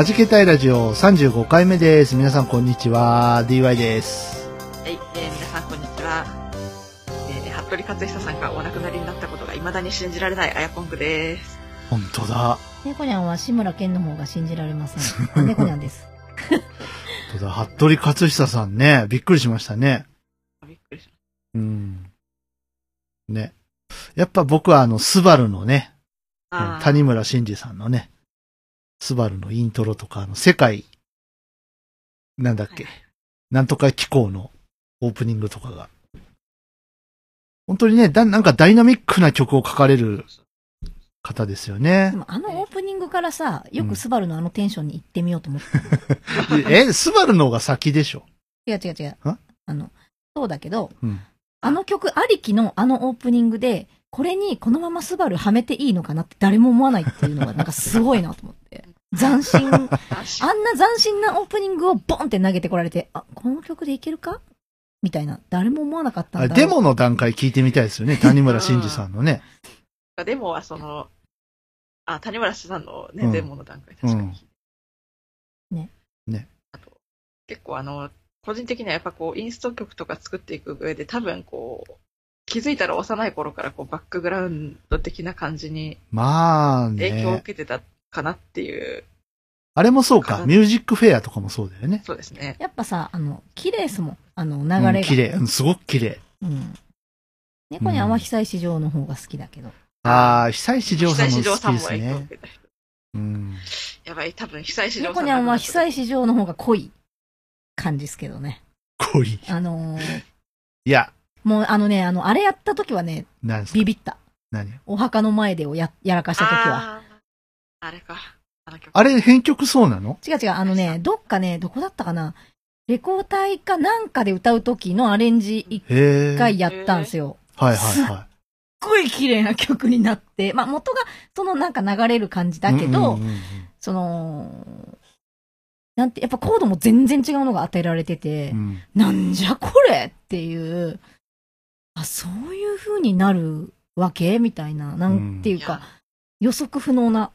はじけたいラジオ35回目です。皆さんこんにちは。DY です。はい、えー皆さんこんにちは。えー、服部克久さんがお亡くなりになったことが未だに信じられないあやぽんくです。本当だ。猫ニャンは志村けんの方が信じられません。あ猫ニャンです。本当だ。服部克久さんね。びっくりしましたね。びっくりしうん。ね。やっぱ僕はあの、スバルのね、ました。谷村新司さんのね、スバルのイントロとか、あの、世界、なんだっけ、なんとか機構のオープニングとかが、本当にね、だ、なんかダイナミックな曲を書かれる方ですよねあのオープニングからさ、よくスバルのあのテンションに行ってみようと思って。え、スバルの方が先でしょ？違う違う違う。ああの、そうだけど、うん。あの曲ありきのあのオープニングで、これにこのままスバルはめていいのかなって誰も思わないっていうのがなんかすごいなと思って。斬新。あんな斬新なオープニングをボンって投げてこられて、あ、この曲でいけるか？みたいな。誰も思わなかったんだデモの段階聞いてみたいですよね。谷村新司さんのね。デモはその、あ、谷村さんのね、うんデモの段階確かに。うんね。ね。あと、結構あの、個人的にはやっぱこう、インスト曲とか作っていく上で多分こう、気づいたら幼い頃からこう、バックグラウンド的な感じにまあ影響を受ね。けてたかなっていう、あれもそうか。ミュージックフェアとかもそうだよね。そうですね。やっぱさ、あの、綺麗ですもん。あの、流れうが。ん綺麗。うんすごく綺麗。うん。猫にゃんは久石城の方が好きだけど。ああ、久石譲さんも好きですね。うん。やばい、多分久石譲さん猫にゃんは亡くなった久石城の方が濃い感じですけどね。濃い。あのーいや、もうあのね、あの、あれやった時はね、なんですか？ビビった。何？お墓の前でをや、やらかした時は。あれか。あの曲。あれ、編曲そうなの？違う違う、あのね、どっかね、どこだったかな？レコー隊かなんかで歌う時のアレンジ一。回やったんですよ。はいはいはすっごい綺麗な曲になって、まあ元がそのなんか流れる感じい。だけど、うんうんうんうんその、なんて、やっぱコードも全然違うのが与えられてて、うんなんじゃこれっていう、あ、そういう風になるわけ？みたいな、なんていうか、予測不能な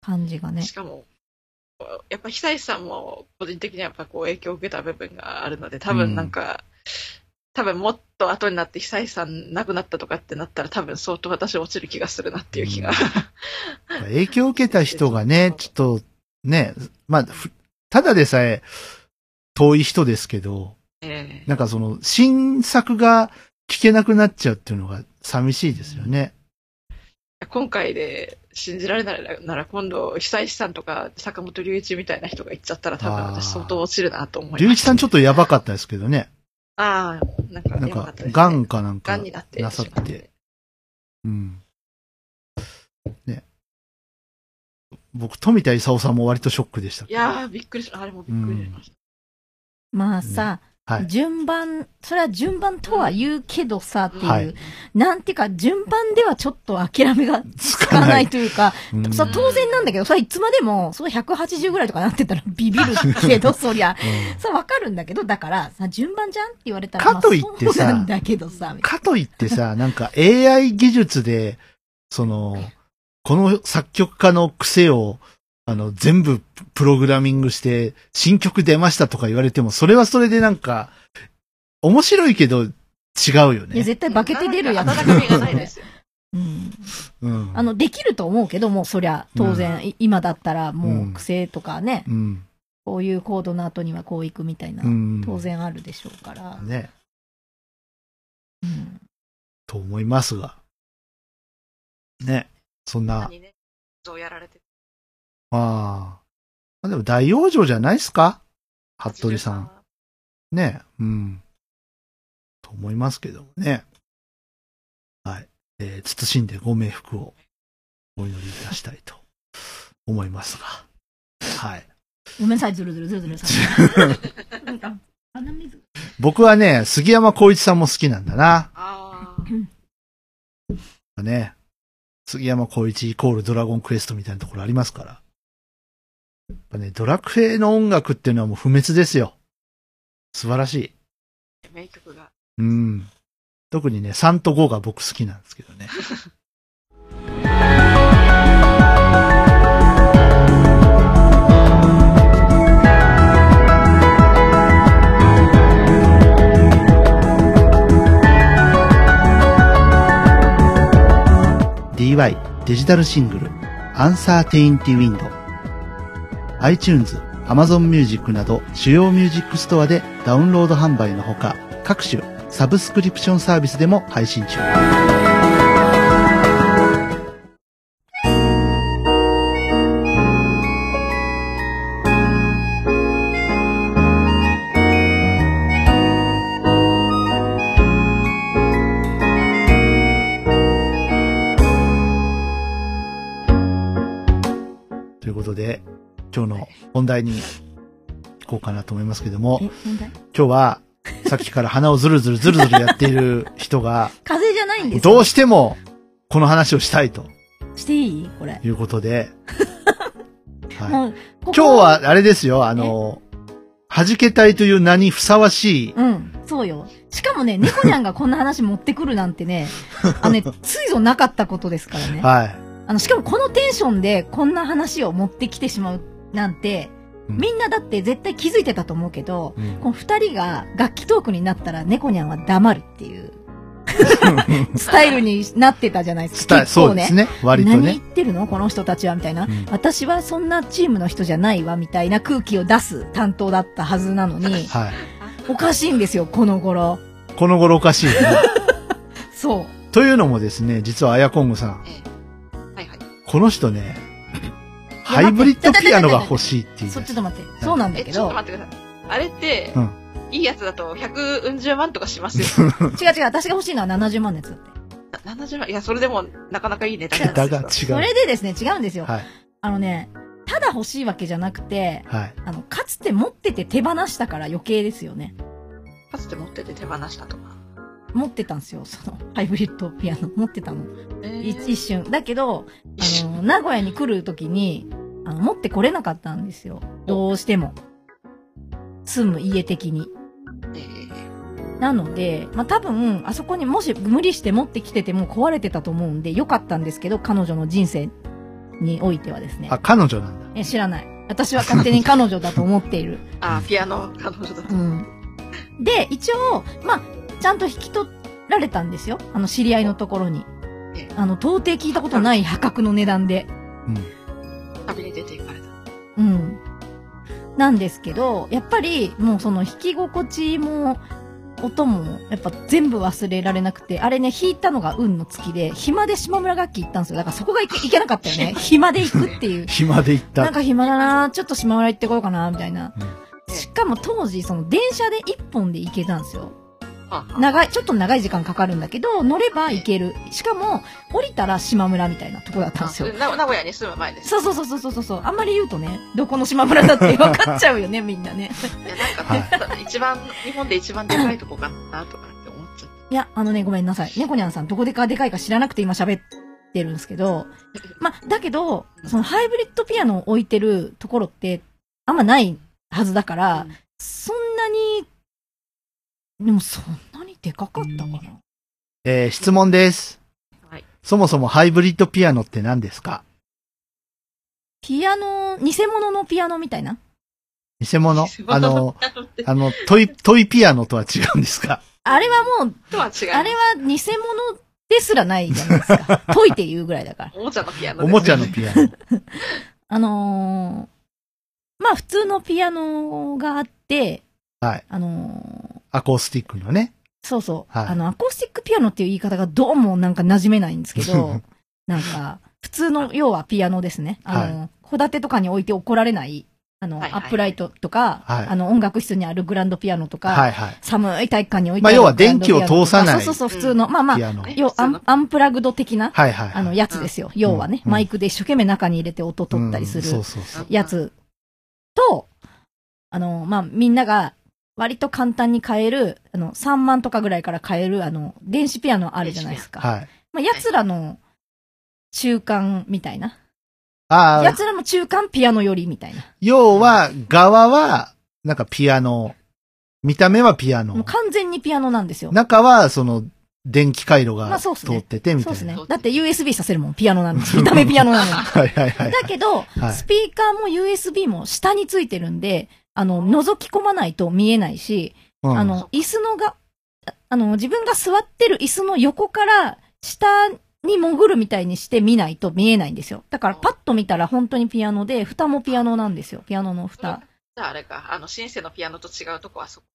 感じがね。しかも、やっぱ久石さんも個人的にはやっぱこう影響を受けた部分があるので、多分なんか、多分もっと後になって久石さん亡くなったとかってなったら多分相当私落ちる気がするなっていう気が。影響を受けた人がね、ちょっと、ね、まあ、ふただでさえ遠い人ですけど、ええなんかその、新作が聞けなくなっちゃうっていうのが寂しいですよね。今回で信じられないなら今度久石さんとか坂本龍一みたいな人が言っちゃったら多分私相当落ちるなと思います。龍一さんちょっとやばかったですけどね。ああ、なんか、なんかやばったです、ね。ガンかなんかガンになってなさって。。うん。ね。僕、富田勲さんも割とショックでしたけど。いやー、びっくりした。あれもびっくりしました。まあさ、はい。順番、それは順番とは言うけどさっていう、はいなんていうか、順番ではちょっと諦めがつつかないというか、うんさ、当然なんだけど、それいつまでも、その180ぐらいとかなってたら ビビるけど、そりゃ。うんさ、わかるんだけど、だから、さ、順番じゃんって言われたら、かといってさまあだけどさ、かといってさ、なんか AI 技術で、その、この作曲家の癖を、あの、全部プログラミングして、新曲出ましたとか言われても、それはそれでなんか、面白いけど、違うよないや、ね。絶対化けて出るやつ。温かみがないですよ。うん。うん。あの、できると思うけども、そりゃ、当然、い今だったら、もう、癖とかね、うん。こういうコードの後にはこういくみたいな、うん。当。然あるでしょうから。ね。うんと思いますが。ね。そんな、何ね、そうやられてああ。まあでも大往生じゃないですか？服部さん。。ね。うん。と思いますけどもね。はい。えー慎んでご冥福をお祈りいたしたいと思いますが。はい。ごめんなさい、ずるずるずるずるさん。あ鼻水。僕はね、杉山浩一さんも好きなんだな。ああ。ね。杉山浩一イコールドラゴンクエストみたいなところありますから。やっぱね、ドラクエの音楽っていうのはもう不滅ですよ。素晴らしい。名曲が。うん。特にね、3と5が僕好きなんですけどね。DY デジタルシングルアンサーテインティウィンド iTunes、Amazon Music など主要ミュージックストアでダウンロード販売のほか各種サブスクリプションサービスでも配信中。題に行こうかなと思いますけども、今日はさっきから鼻をズルズルズルズルやっている人が、風邪じゃないんですよどうしてもこの話をしたいとしていい？これ。いうことで、はい、ここ今日、はあれですよ、あの、弾けたいという名にふさわしい、うん、そうよ。しかもね、猫ちゃんがこんな話持ってくるなんてね、あのね、ついぞなかったことですからね。はい。あの、しかもこのテンションでこんな話を持ってきてしまうなんて、うんみんなだって絶対気づいてたと思うけど、うんこの二人が楽器トークになったら猫ニャンは黙るっていう、スタイルになってたじゃないですか。ね。そうですね。割と何言っね。てるの？この人たちはみたいな、うん私はそんなチームの人じゃないわみたいな空気を出す担当だったはずなのに、はい。おかしいんですよ、この頃。この頃おかしいね。そう。というのもですね、実はアヤコングさん、ええはいはい。この人ね、ハイブリッドピアノが欲しいっていうそ、っと待って。そうなんだえ、けどちょっと、待ってください。あれって、うんいいやつだと100うん十万とかしますよ。違う違う、私が欲しいのは70万のやつだって。な70万？いや、それでもなかなかいい値段なんだが違う。それでですね、違うんですよ。はい。あのね、ただ欲しいわけじゃなくて、はい。あの、かつて持ってて手放したから余計ですよね。かつて持ってて手放したとか。持ってたんですよ、その、ハイブリッドピアノ。持ってたの。えい一瞬。だけど、あの、名古屋に来るときに、あの、持ってこれなかったんですよ。どうしても。住む家的に。えーなので、まあ、多分、あそこにもし無理して持ってきてても壊れてたと思うんで、良かったんですけど、彼女の人生においてはですねあ、。彼女なんだ。え、知らない。私は勝手に彼女だと思っている。あ、ピアノ彼女だと。うん。で、一応、まあ、ちゃんと引き取られたんですよ。あの、知り合いのところにええ。あの、到底聞いたことない破格の値段で。うん。旅に出て行かれた。うん。なんですけど、やっぱり、もうその弾き心地も、音も、やっぱ全部忘れられなくて、あれね、弾いたのが運の月で、暇で島村楽器行ったんですよ。だからそこがいけいけなかったよね。暇で行くっていう。暇で行った。なんか暇だなちょっと島村行ってこようかなみたいな。うんしかも当時、その電車で一本で行けたんですよ。長い、ちょっと長い時間かかるんだけど、乗れば行ける。しかも、降りたら島村みたいなとこだったんですよ。な名古屋に住む前です。そうそうそうそうそうそう。あんまり言うとね、どこの島村だって分かっちゃうよね、みんなね。いや、なんか、一番、日本で一番でかいとこかなとかって思っちゃっいや、あのね、ごめんなさい。猫ニャンさん、どこでかでかいか知らなくて今喋ってるんですけど、ま、だけど、そのハイブリッドピアノを置いてるところって、あんまないはずだから、うんそんなに、でもそんなにでかかったかな？えー質問です。はいそもそもハイブリッドピアノって何ですか？ピアノ、偽物のピアノみたいな？偽物？た。あの、あの、トイ、トイピアノとは違うんですか？あれはもう、とは違う。あれは偽物ですらないじゃないですか。解いて言うぐらいだから。おもちゃのピアノですおもちゃのピアノ。あのー、まあ普通のピアノがあって、はい。あのー、アコースティックのね。そうそう、はい。あの、アコースティックピアノっていう言い方がどうもなんか馴染めないんですけど、なんか、普通の、要はピアノですね。あの、戸建てとかに置いて怒られないあの、はいはい。アップライトとか、はい。あの、音楽室にあるグランドピアノとか、はいはい。寒い体育館に置いてまある要は電気を通さない。そうそうそう、普通の、まあまあ、要アンアンプラグド的な、はいはい。あの、やつですよ。要はね、うん。マイクで一生懸命中に入れて音取ったりするそうそう。やつと、あの、まあ、みんなが割と簡単に買える、あの、3万とかぐらいから買える、あの、電子ピアノあるじゃないですか。はい。まあ、奴らの中間みたいな。ああ、奴らも中間ピアノ寄りみたいな。要は、側は、なんかピアノ。見た目はピアノ。もう完全にピアノなんですよ。中は、その、電気回路まが通ってて、みたいな。そうですね。だって USB させるもん、ピアノなのに。見た目ピアノなのに。はいはいはい。だけど、はいスピーカーも USB も下についてるんで、あの、覗き込まないと見えないし、うんあの、椅子のが、ああの、自分が座ってる椅子の横から下に潜るみたいにして見ないと見えないんですよ。だからパッと見たら本当にピアノで、蓋もピアノなんですよ。ピアノの蓋。じゃああれか、あの、シンセのピアノと違うとこはそこ。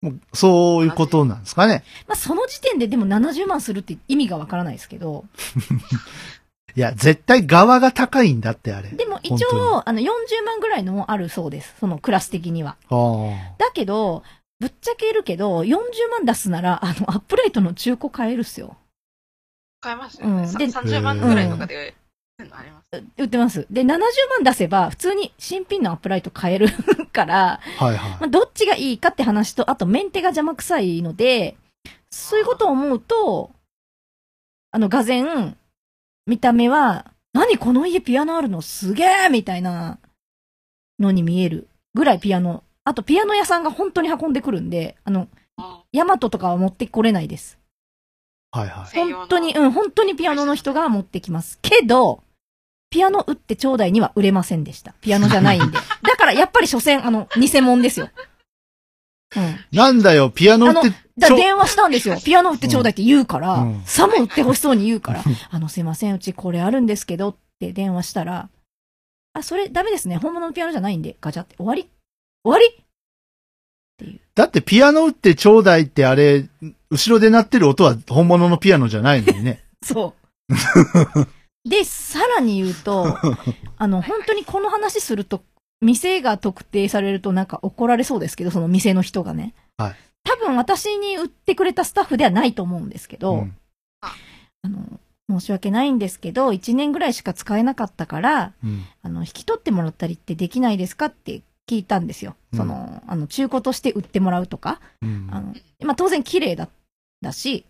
もうそういうことなんですかね。まあ、その時点ででも70万するって意味がわからないですけど、いや、絶対側が高いんだって、あれ。でも一応、あの、40万ぐらいのもあるそうです。そのクラス的には。ああ。だけど、ぶっちゃけるけど、40万出すなら、あの、アップライトの中古買えるっすよ。買えますよね。さうんで30万ぐらいとかで、あります。売ってます。で、70万出せば、普通に新品のアップライト買える から、はいはいま。あ、どっちがいいかって話と、あとメンテが邪魔くさいので、そういうことを思うと、あの、がぜん、見た目は、何この家ピアノあるの？すげえみたいなのに見えるぐらいピアノ。あと、ピアノ屋さんが本当に運んでくるんで、あの、あヤマトとかは持ってこれないです。はいはい。本当に、うん、本当にピアノの人が持ってきます。けど、ピアノ売ってちょうだいには売れませんでした。ピアノじゃないんで。だからやっぱり所詮、あの、偽物ですよ。うん。なんだよ、ピアノって、だ電話したんですよ。ピアノ売ってちょうだいって言うから、うんさも売ってほしそうに言うから、あの、すいません、うちこれあるんですけどって電話したら、あ、それダメですね。本物のピアノじゃないんで、ガチャって。終わり？終わり？だってピアノ打ってちょうだいってあれ、後ろで鳴ってる音は本物のピアノじゃないのにね。そう。で、さらに言うと、あの、本当にこの話すると、店が特定されるとなんか怒られそうですけど、その店の人がね。はい多分私に売ってくれたスタッフではないと思うんですけど、うんあの、申し訳ないんですけど、1年ぐらいしか使えなかったから、うんあの、引き取ってもらったりってできないですかって聞いたんですよ。うんその、あの、中古として売ってもらうとか。うんあの、まあ、当然綺麗だ、だし、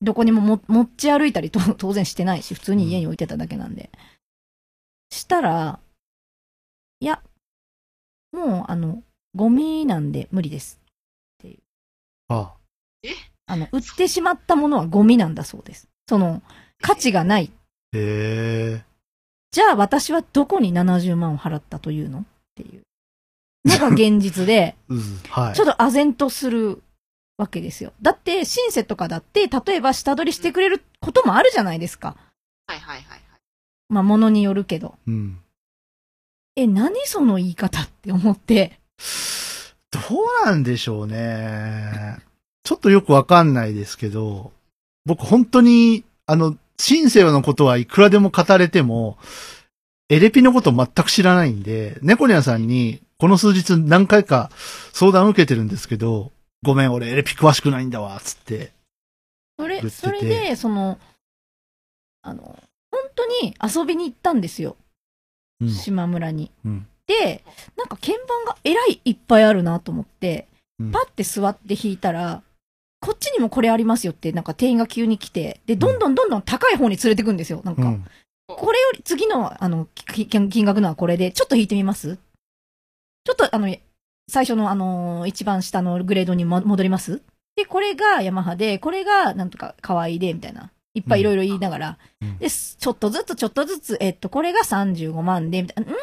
どこにもも持ち歩いたりと当然してないし、普通に家に置いてただけなんで。したら、いや、もう、あの、ゴミなんで無理です。ああの、売ってしまったものはゴミなんだそうです。その、価値がない。へえ。じゃあ私はどこに70万を払ったというの？っていうのが現実で、うん。はい。ちょっと唖然とするわけですよ。だって、シンセとかだって、例えば下取りしてくれることもあるじゃないですか。はいはいはいはい。まあ、ものによるけど。うん。え、何その言い方って思って。どうなんでしょうね。ちょっとよくわかんないですけど、僕本当に、あの、シンセヨのことはいくらでも語れても、エレピのこと全く知らないんで、猫ニャンさんに、この数日何回か相談を受けてるんですけど、ごめん、俺エレピ詳しくないんだわ、つって。それ、それで、その、あの、本当に遊びに行ったんですよ。うん。島村に。うんで、なんか鍵盤がえらいいっぱいあるなと思って、うんパッて座って弾いたら、こっちにもこれありますよって、なんか店員が急に来て、で、どんどんどんどん高い方に連れてくんですよ。なんか、うん。これより次の、あの、き金金額のはこれで、ちょっと弾いてみます？ちょっと、あの、最初の、あの、一番下のグレードにも戻ります？で、これがヤマハで、これが、なんとか、可愛いで、みたいな。いっぱいいろいろ言いながら、うんで、すちょっとずつ、ちょっとずつ、えっと、これが35万で、みたいな、ん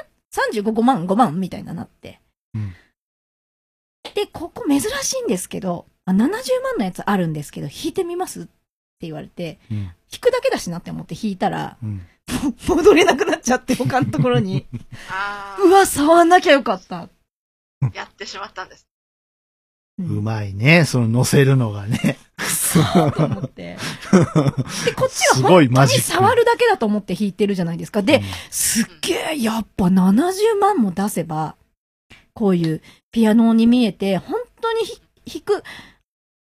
?35 万、5万みたいななって。うんで、ここ珍しいんですけど、あ70万のやつあるんですけど、弾いてみますって言われて、うん。弾くだけだしなって思って弾いたら、うん。戻れなくなっちゃって、他のところに。あうわ、触んなきゃよかった。あ、やってしまったんです。ううまいね、その乗せるのがね。思って。で、こっちは 本当に触るだけだと思って弾いてるじゃないですか。で、うんすっげえ、やっぱ70万も出せば、こういうピアノに見えて、本当にひ弾く、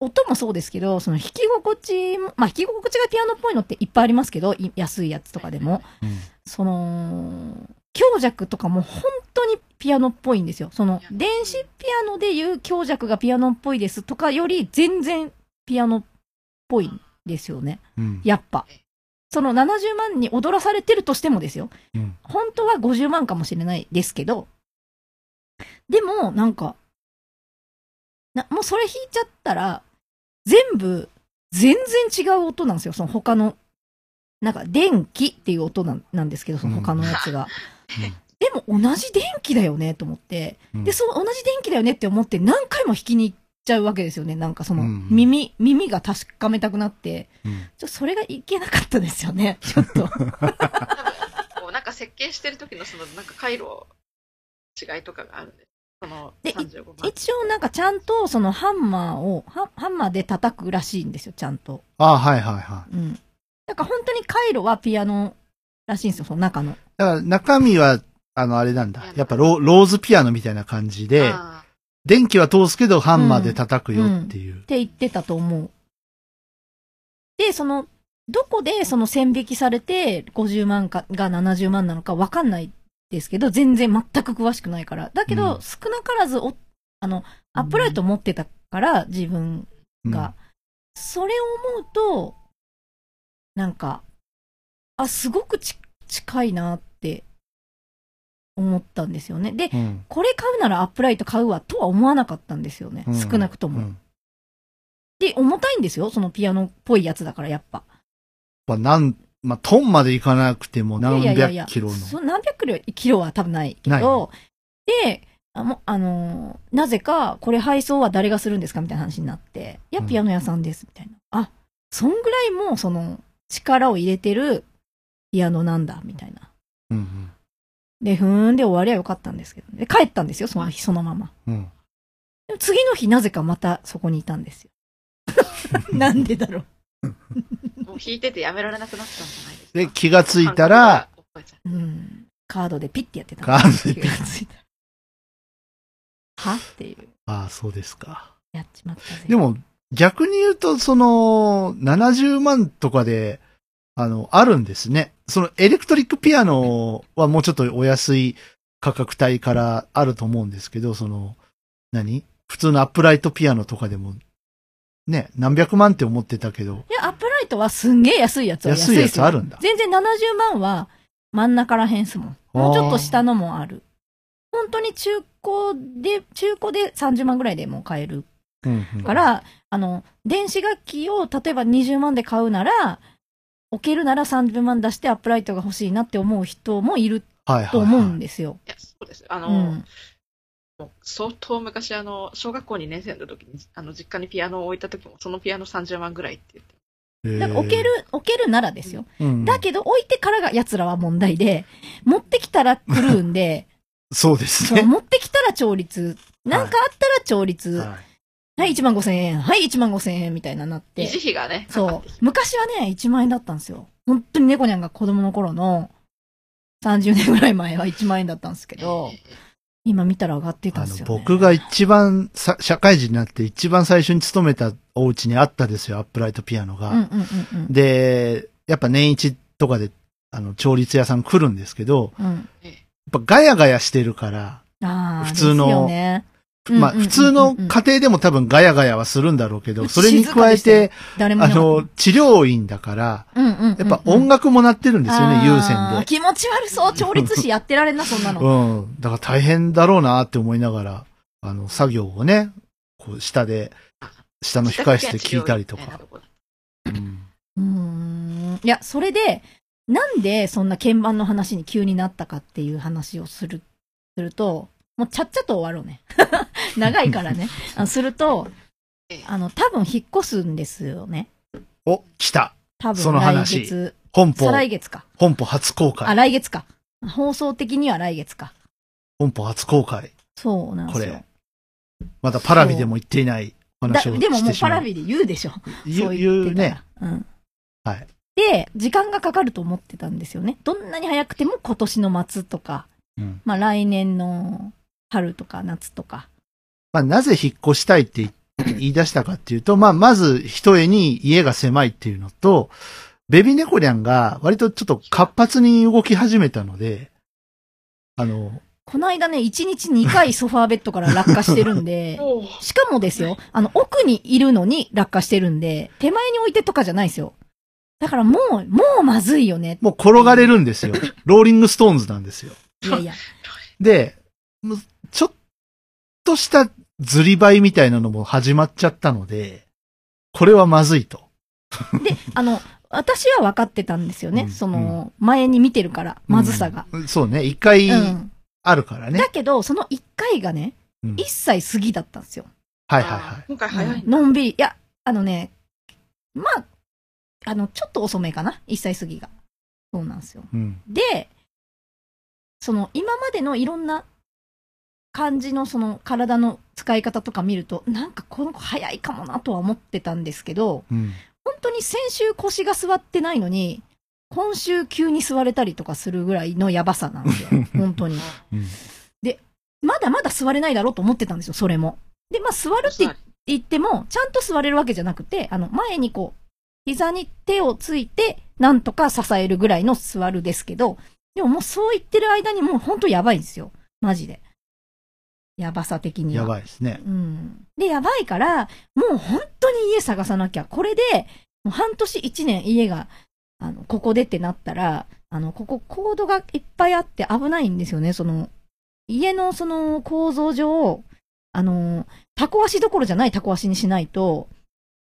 音もそうですけど、その弾き心地も、まあ弾き心地がピアノっぽいのっていっぱいありますけど、い安いやつとかでも。うんその、強弱とかも本当にピアノっぽいんですよ。その、電子ピアノでいう強弱がピアノっぽいですとかより全然ピアノっぽいんですよね。うんやっぱ。その70万に踊らされてるとしてもですよ。うん本当は50万かもしれないですけど、でも、なんか、な、もうそれ弾いちゃったら、全部、全然違う音なんですよ。その他の、なんか、電気っていう音なんなんですけど、その他のやつが。でも同じ電気だよね、と思って。うんで、そう、同じ電気だよねって思って何回も弾きに行っちゃうわけですよね。なんかその、うん耳、耳が確かめたくなって。うんちょ、それがいけなかったですよね。ちょっと。なんか設計してる時のそのなんか回路違いとかがあるんで、そのでい35万。一応なんかちゃんとそのハンマーを、ハハンマーで叩くらしいんですよ、ちゃんと。ああ、はいはいはい。うん。だから本当に回路はピアノらしいんですよ、その中の。だから中身は、あの、あれなんだ。やっぱロローズピアノみたいな感じで、あ電気は通すけどハンマーで叩くよっていう。って言ってたと思う。で、その、どこでその線引きされて50万かが70万なのかわかんないですけど、全然全く詳しくないから。だけど、うん少なからずお、あの、アップライト持ってたから、自分うんが。それを思うと、なんか、あ、すごくち近いなって思ったんですよね。で、うん。これ買うならアップライト買うわとは思わなかったんですよね。うん少なくとも。うんで、重たいんですよ。そのピアノっぽいやつだから、やっぱ。まあ、なん、まあ、トンまでいかなくても何いやいやいや百キロの。そ何百キロキロは多分ないけど、で、あもあのーなぜか、これ配送は誰がするんですかみたいな話になって、いや、うんピアノ屋さんです、みたいな。あ、そんぐらいもう、その、力を入れてるピアノなんだ、みたいな。うんで、ふーんで終わりはよかったんですけど、で、帰ったんですよ、その日、そのまま。うん。次の日、なぜかまたそこにいたんですよ。なんでだろう。ーもう弾いててやめられなくなったんじゃないですか。で、気がついたら、うん。カードでピッてやってた。カードでピッ気がついたらは？っていう。ああ、そうですか。やっちまったぜ。で、も、逆に言うと、その、70万とかで、あの、あるんですね。その、エレクトリックピアノはもうちょっとお安い価格帯からあると思うんですけど、その、何？普通のアップライトピアノとかでも、ね、何百万って思ってたけど、いや、アップライトはすんげえ安いやつは安い安いやつあるんだ。全然70万は真ん中らへんっすもん。もうちょっと下のもある。本当に中古で、中古で30万ぐらいでもう買えるうんうんから、あの、電子楽器を例えば20万で買うなら、置けるなら30万出してアップライトが欲しいなって思う人もいると思うんですよ。いや、そうです。あの、うん。もう相当昔、あの、小学校2年生の時に、あの、実家にピアノを置いた時も、そのピアノ30万ぐらいって言って。へーだから置ける、置けるならですよ。うんだけど置いてからが奴らは問題で、持ってきたら狂うんで、そうですそうね。持ってきたら調律。なんかあったら調律。はい、はい1万5千円。はい、1万5千円みたいななって維持。費がね、そう昔はね、1万円だったんですよ。本当に猫ニャンが子供の頃の30年ぐらい前は1万円だったんですけど、今見たら上がってたんですよ、ね。僕が一番さ、社会人になって一番最初に勤めたお家にあったですよ、アップライトピアノが。うんうんうんうん。で、やっぱ年一とかで、あの、調律屋さん来るんですけど、うん。やっぱガヤガヤしてるから、ああ、普通のね、まあ普通の家庭でも多分ガヤガヤはするんだろうけど、それに加えて、あの、治療院だから、やっぱ音楽も鳴ってるんですよね、有あー線で。気持ち悪そう。調律師やってられんな、そんなの。うん。だから大変だろうなって思いながら、あの、作業をね、こう、下で、下の控え室で聞いたりとか。うん。いや、それで、なんでそんな鍵盤の話に急になったかっていう話をする、すると、もうちゃっちゃと終わろうね。長いからね。すると、あの、多分引っ越すんですよね。お、来た。多分その来話月。本邦再、来月か。本邦初公あ、開。来月か。放送的には来月か。本邦初公開。そうなんですよこれ。まだパラビでも言っていないお話をだでももう。パラビで言うでしょ。言そうう言うね。うん。はい。で、時間がかかると思ってたんですよね。どんなに早くても今年の末とか、うんまあ来年の春とか夏とか。まあ、なぜ引っ越したいって言言い出したかっていうと、まあ、まず、一重に家が狭いっていうのと、ベビーネコリャンが割とちょっと活発に動き始めたので、あの、この間ね、1日2回ソファーベッドから落下してるんで、しかもですよ、あの、奥にいるのに落下してるんで、手前に置いてとかじゃないですよ。だからもう、もうまずいよね。もう転がれるんですよ。ローリングストーンズなんですよ。いやいや。で、としたずりばいみたいなのも始まっちゃったので、これはまずいと。で、あの、私は分かってたんですよね。うんその、前に見てるから、まずさが。うんそうね、一回うん。あるからね。だけど、その1回がね、うん1歳過ぎだったんですよ。はいはいはい。今回早いうんのんびり。いや、あのね、まあ、あの、ちょっと遅めかな。1歳過ぎが。そうなんですよ。うん。で、その、今までのいろんな感じのその体の使い方とか見ると、なんかこの子早いかもなとは思ってたんですけど、うん。本当に先週腰が座ってないのに、今週急に座れたりとかするぐらいのやばさなんですよ。本当に。うん。まだまだ座れないだろうと思ってたんですよ、それも。で、まあ座るって言言っても、ちゃんと座れるわけじゃなくて、あの、前にこう、膝に手をついて、なんとか支えるぐらいの座るですけど、でももうそう言ってる間にもうほんとやばいんですよ。マジで。やばさ的には。やばいですね。うん。で、やばいから、もう本当に家探さなきゃ。これで、もう半年一年家が、あの、ここでってなったら、あの、ここコードがいっぱいあって危ないんですよね。その、家のその構造上、あの、タコ足どころじゃないタコ足にしないと、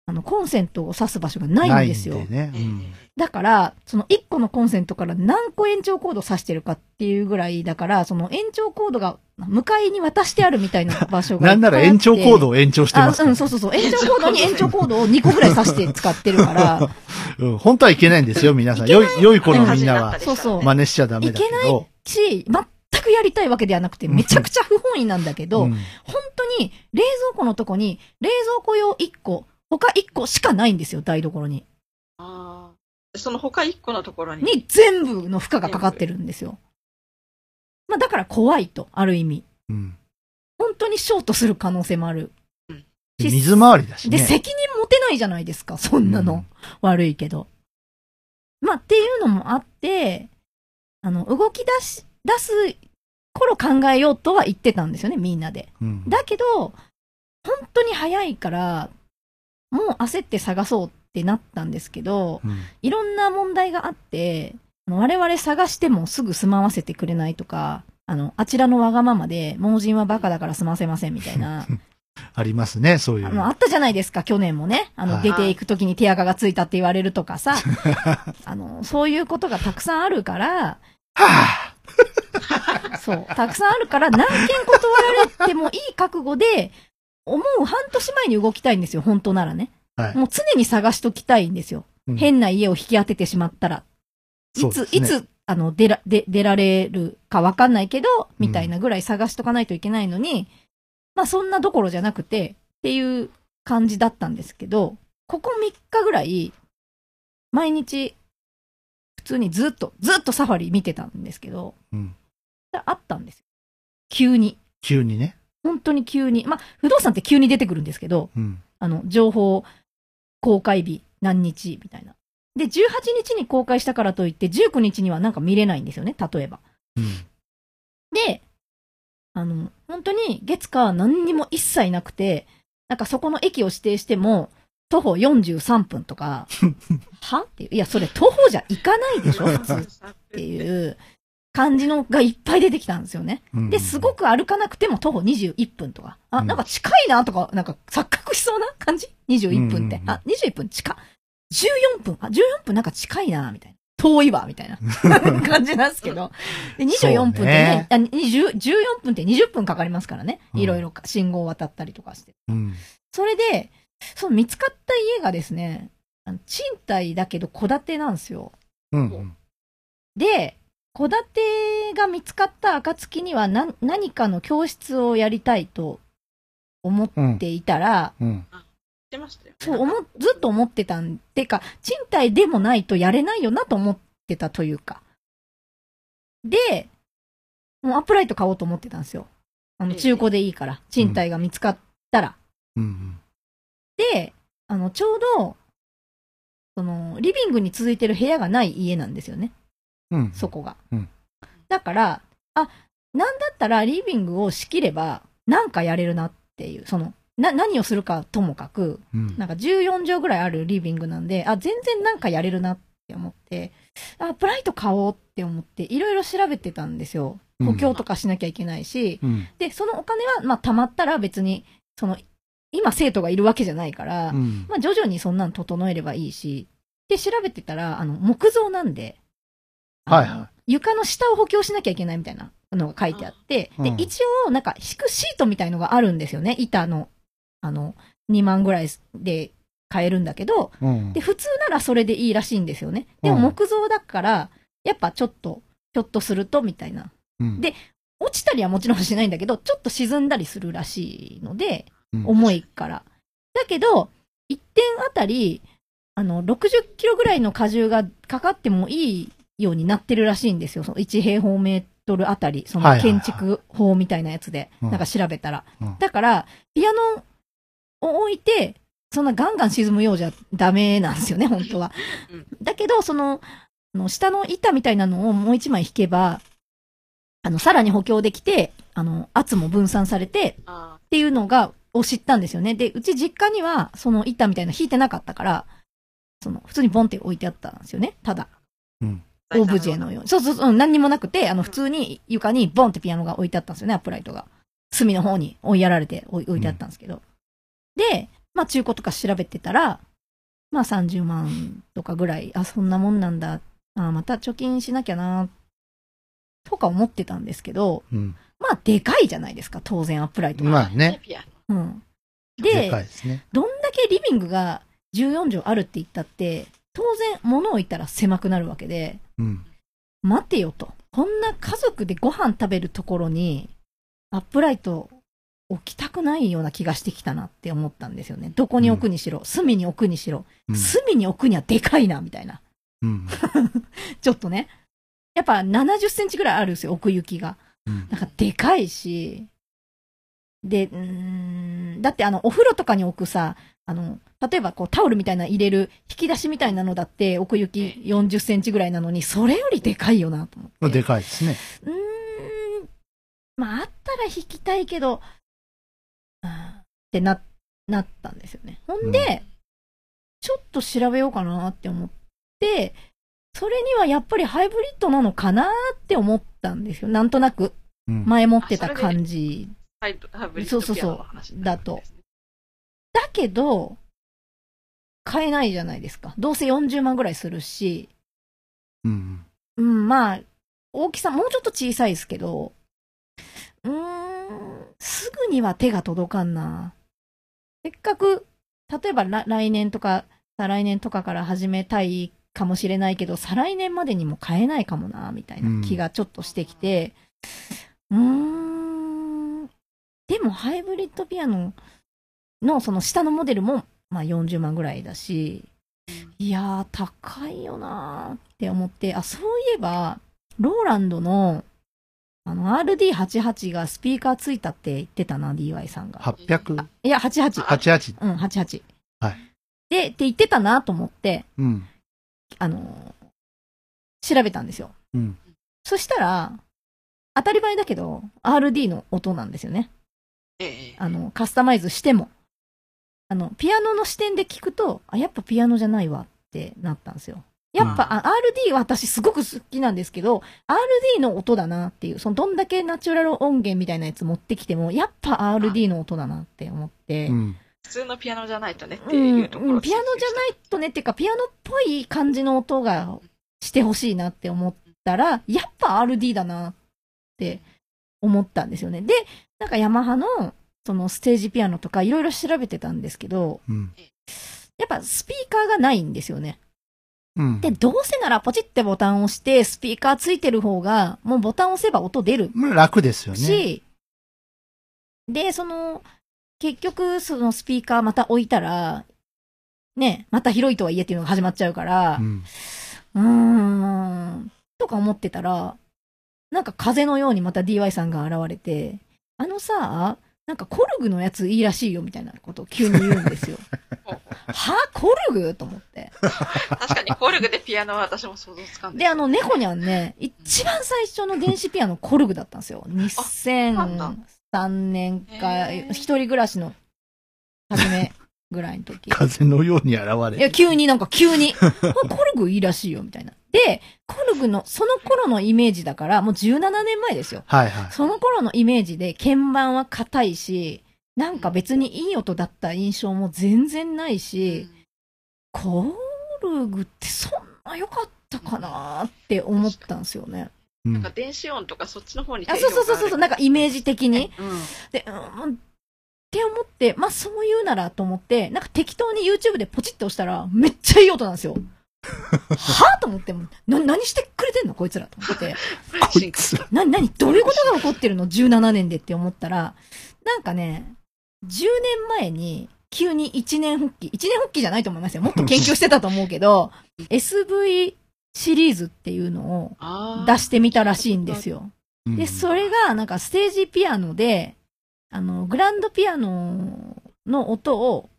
あの、コンセントを挿す場所がないんですよ。ないんでね。うん。だから、その1個のコンセントから何個延長コードを挿してるかっていうぐらいだから、その延長コードが向かいに渡してあるみたいな場所が ないんなら延長コードを延長してますからあうん、そうそうそう。延長コードに延長コードを2個ぐらい挿して使ってるから、うん。本当はいけないんですよ、皆さん。良い、良い子のみんなはそうそう真似しちゃダメだけいけど。し、全くやりたいわけではなくて、めちゃくちゃ不本意なんだけど、うん本当に冷蔵庫のとこに、冷蔵庫用1個、他1個しかないんですよ、台所に。ああ。その他一個のところに。に全部の負荷がかかってるんですよ。まあだから怖いと、ある意味。うん。本当にショートする可能性もある。で水回りだしで、ね。責任持てないじゃないですか、そんなの。うん悪いけど。まあ、っていうのもあって、あの、動き出し、出す頃考えようとは言ってたんですよね、みんなで。うん。だけど、本当に早いから、もう焦って探そうってなったんですけど、うん。いろんな問題があって、我々探してもすぐ済まわせてくれないとか、あの、あちらのわがままで、盲人はバカだから済ませませんみたいな、ありますね、そういう。あの、あったじゃないですか、去年もね。あの、はい。出ていくときに手垢がついたって言われるとかさ、あの、そういうことがたくさんあるから、はそう、たくさんあるから、何件断られてもいい覚悟で、思う半年前に動きたいんですよ、本当ならね。あはい。もう常に探しときたいんですよ。うん変な家を引き当ててしまったら。いつ、ねいつ、あの、出ら、で、出られるかわかんないけど、みたいなぐらい探しとかないといけないのに、まあそんなどころじゃなくて、っていう感じだったんですけど、ここ3日ぐらい、毎日、普通にずっと、ずっとサファリ見てたんですけど、うんあったんですよ。急に。急にね。本当に急に。まあ、不動産って急に出てくるんですけど、うん。あの、情報公開日何日みたいな。で、18日に公開したからといって、19日にはなんか見れないんですよね、例えば。うん。で、あの、本当に月火何にも一切なくて、なんかそこの駅を指定しても、徒歩43分とか、は？っていう。いや、それ徒歩じゃ行かないでしょ普通っていう感じのがいっぱい出てきたんですよね。うんで、すごく歩かなくても徒歩21分とか。あ、うんなんか近いなとか、なんか錯覚しそうな感じ ?21 分ってあ、21分近っ。14分？あ、14分？なんか近いなみたいな。遠いわ、みたいな 感じなんですけど。で、24分ってね、あ20 14分って20分かかりますからね。うんいろいろか信号を渡ったりとかして。うん。それで、その見つかった家がですね、あの賃貸だけど戸建てなんですよ。うんうん。で、戸建てが見つかった暁には何何かの教室をやりたいと思うんっていたら、うん。てましたよね。そう、思っ、ずっと思ってたん、てか、賃貸でもないとやれないよなと思ってたというか。で、もうアップライト買おうと思ってたんですよ。あの、ええ中古でいいから、賃貸が見つかったら。うんで、あの、ちょうど、その、リビングに続いてる部屋がない家なんですよね。うん。うん。そこが。うんだから、あ、なんだったらリビングを仕切れば、なんかやれるなっていう、その、な、何をするかともかく、うん。なんか14畳ぐらいあるリビングなんで、あ、全然なんかやれるなって思って、あ、プライト買おうって思って、いろいろ調べてたんですよ。補強とかしなきゃいけないし、うん。で、そのお金は、まあ、貯まったら別に、その、今生徒がいるわけじゃないから、うん。まあ、徐々にそんなん整えればいいし、で、調べてたら、あの、木造なんで、はいは床の下を補強しなきゃいけないみたいなのが書いてあって、で、うん一応、なんか、敷くシートみたいのがあるんですよね。板の、あの、2万ぐらいで買えるんだけど、い。うんで、。普通ならそれでいいらしいんですよね。でもうん木造だから、やっぱちょっと、ひょっとすると、みたいな。うんで落ちたりはもちろんしないんだけど、ちょっと沈んだりするらしいので、うん重いから。だけど、1点あたり、あの、60キロぐらいの荷重がかかってもいいようになってるらしいんですよ。その1平方メートルあたり、その建築法みたいなやつで、うんなんか調べたら。うんだから、ピアノを置いて、そんなガンガン沈むようじゃダメなんですよね、本当はうん。だけど、その、あの下の板みたいなのをもう一枚引けば、あの、さらに補強できて、あの、圧も分散されて、あっていうのが、を知ったんですよね。で、うち実家には、その板みたいなの引いてなかったから、その、普通にボンって置いてあったんですよね。ただ、うん。ーオブジェのように。そうそうそう、うん何にもなくて、あの、普通に床にボンってピアノが置いてあったんですよね、アップライトが。隅の方に追いやられて置いてあったんですけど。で、まあ中古とか調べてたら、まあ30万とかぐらい、あ、そんなもんなんだ。あ、また貯金しなきゃな、とか思ってたんですけど、うん。まあでかいじゃないですか、当然アップライトが。まあね。うん。でで、ね。どんだけリビングが14畳あるって言ったって、当然物を置いたら狭くなるわけで、うん。待てよと。こんな家族でご飯食べるところに、アップライト置きたくないような気がしてきたなって思ったんですよね。どこに置くにしろ、隅に置くにしろ、うん隅に置くにはでかいな、みたいな。うん。ちょっとね。やっぱ70センチぐらいあるんですよ、奥行きが。うんなんかでかいし、で、うーん、だってあの、お風呂とかに置くさ、あの、例えばこうタオルみたいな入れる引き出しみたいなのだって奥行き40センチぐらいなのに、それよりでかいよなと思って。でかいですね。うーん、まああったら引きたいけど、ってな、なったんですよね。ほんで、ちょっと調べようかなって思って、それにはやっぱりハイブリッドなのかなって思ったんですよ。なんとなく。うん。前もってた感じ。ハイブハイブリッそうそうそうドピだけど、買えないじゃないですか。どうせ40万ぐらいするし、うん。うん、まあ、大きさもうちょっと小さいですけど、うーん、すぐには手が届かんな。せっかく、例えばら来年とか、再来年とかから始めたいかもしれないけど、再来年までにも買えないかもな、みたいな気がちょっとしてきて、うーん、でもハイブリッドピアノのその下のモデルも、まあ40万ぐらいだし、いやー、高いよなーって思って、あ、そういえば、ローランドの、あの、RD88 がスピーカーついたって言ってたな、DY さんが。800、いや、88。88。うん、88。はい。で、って言ってたなと思って、うん。あのー調べたんですよ。うん。そしたら、当たり前だけど、RD の音なんですよね。ええあの、カスタマイズしても。あの、ピアノの視点で聞くと、あ、やっぱピアノじゃないわってなったんですよ。やっぱ、うんあ RD は私すごく好きなんですけど、RD の音だなっていう、そのどんだけナチュラル音源みたいなやつ持ってきても、やっぱ RD の音だなって思って。うん。普通のピアノじゃないとねってうんいうところうんピアノじゃないとねっていうか、ピアノっぽい感じの音がしてほしいなって思ったら、やっぱ RD だなって思ったんですよね。で、なんかヤマハのそのステージピアノとかいろいろ調べてたんですけど、うん。やっぱスピーカーがないんですよね。うん。で、どうせならポチってボタンを押して、スピーカーついてる方が、もうボタンを押せば音出るまあ楽ですよね。し、で、その、結局、そのスピーカーまた置いたら、ね、また広いとはいえっていうのが始まっちゃうからう、ん。うーん、とか思ってたら、なんか風のようにまた DY さんが現れて、あのさ、なんかコルグのやついいらしいよみたいなことを急に言うんですよ。はコルグ？と思って。確かにコルグでピアノは私も想像つかんで、あの、猫にゃんね、一番最初の電子ピアノコルグだったんですよ。なんだ2003年か、一人暮らしの初めぐらいの時。風のように現いや、れ。急になんか急に、あコルグいいらしいよ、みたいな。で、コルグの、その頃のイメージだから、もう17年前ですよ。はいはい。その頃のイメージで鍵盤は硬いし、なんか別にいい音だった印象も全然ないし、コルグってそんな良かったかなって思ったんですよね。うんなんか電子音とかそっちの方にあ、そうそうそうそう、なんかイメージ的に。うん。で、うん、って思って、まあそう言うならと思って、なんか適当に YouTube でポチって押したら、めっちゃいい音なんですよ。はぁと思って、な、何してくれてんの？こいつらと思って。こいつ。な、なに、どういうことが起こってるの ?17 年でって思ったら、なんかね、10年前に、急に一年復帰、一年復帰じゃないと思いますよ。もっと研究してたと思うけど、SV シリーズっていうのをあ出してみたらしいんですよ。うんで、それが、なんかステージピアノで、あの、グランドピアノの音を、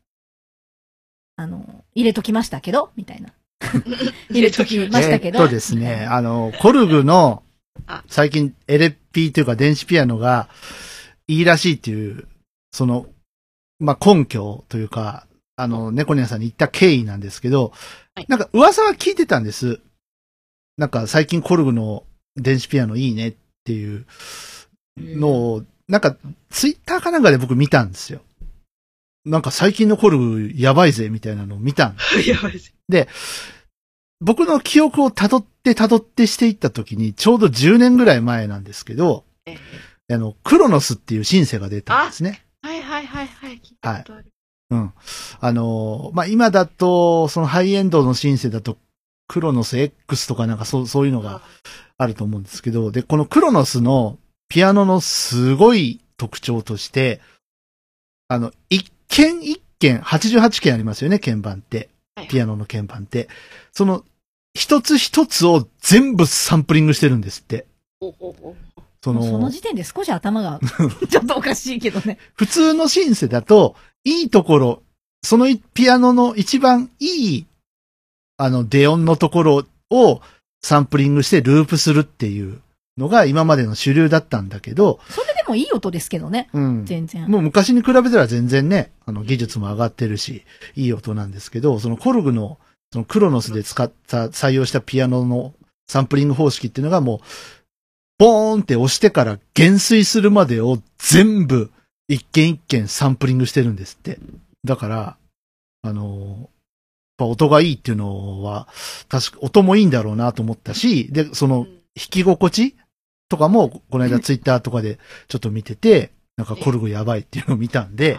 あの、入れときましたけど、みたいな。入れときましたけど。えーっとですね、あの、コルグのあ、最近 LP というか電子ピアノがいいらしいっていう、その、まあ、根拠というか、あの、猫ニャンさんに言った経緯なんですけどはい、なんか噂は聞いてたんです。なんか最近コルグの電子ピアノいいねっていうのを、なんかツイッターかなんかで僕見たんですよ。なんか最近のコルグやばいぜみたいなのを見たんです やばいです。僕の記憶を辿って辿ってしていった時に、ちょうど10年ぐらい前なんですけど、えあの、クロノスっていうシンセが出たんですね。はいはいはいはい。聞いたことある。うん。あのー、まあ、今だと、そのハイエンドのシンセだと、クロノス X とかなんかそう、そういうのがあると思うんですけど、で、このクロノスのピアノのすごい特徴として、あの、一件一件、88件ありますよね、鍵盤ってはい。ピアノの鍵盤って。その、一つ一つを全部サンプリングしてるんですって。その、その時点で少し頭が、ちょっとおかしいけどね。普通のシンセだと、いいところ、そのピアノの一番いい、あの、デ音のところをサンプリングしてループするっていうのが今までの主流だったんだけど、それでもいい音ですけどね。うん。全然。もう昔に比べたら全然ね、あの、技術も上がってるし、いい音なんですけど、そのコルグの、そのクロノスで使った、採用したピアノのサンプリング方式っていうのがもう、ボーンって押してから減衰するまでを全部、一件一件サンプリングしてるんですって。だから、あの、やっぱ音がいいっていうのは、確か、音もいいんだろうなと思ったし、で、その、うん弾き心地とかも、この間ツイッターとかでちょっと見てて、なんかコルグやばいっていうのを見たんで、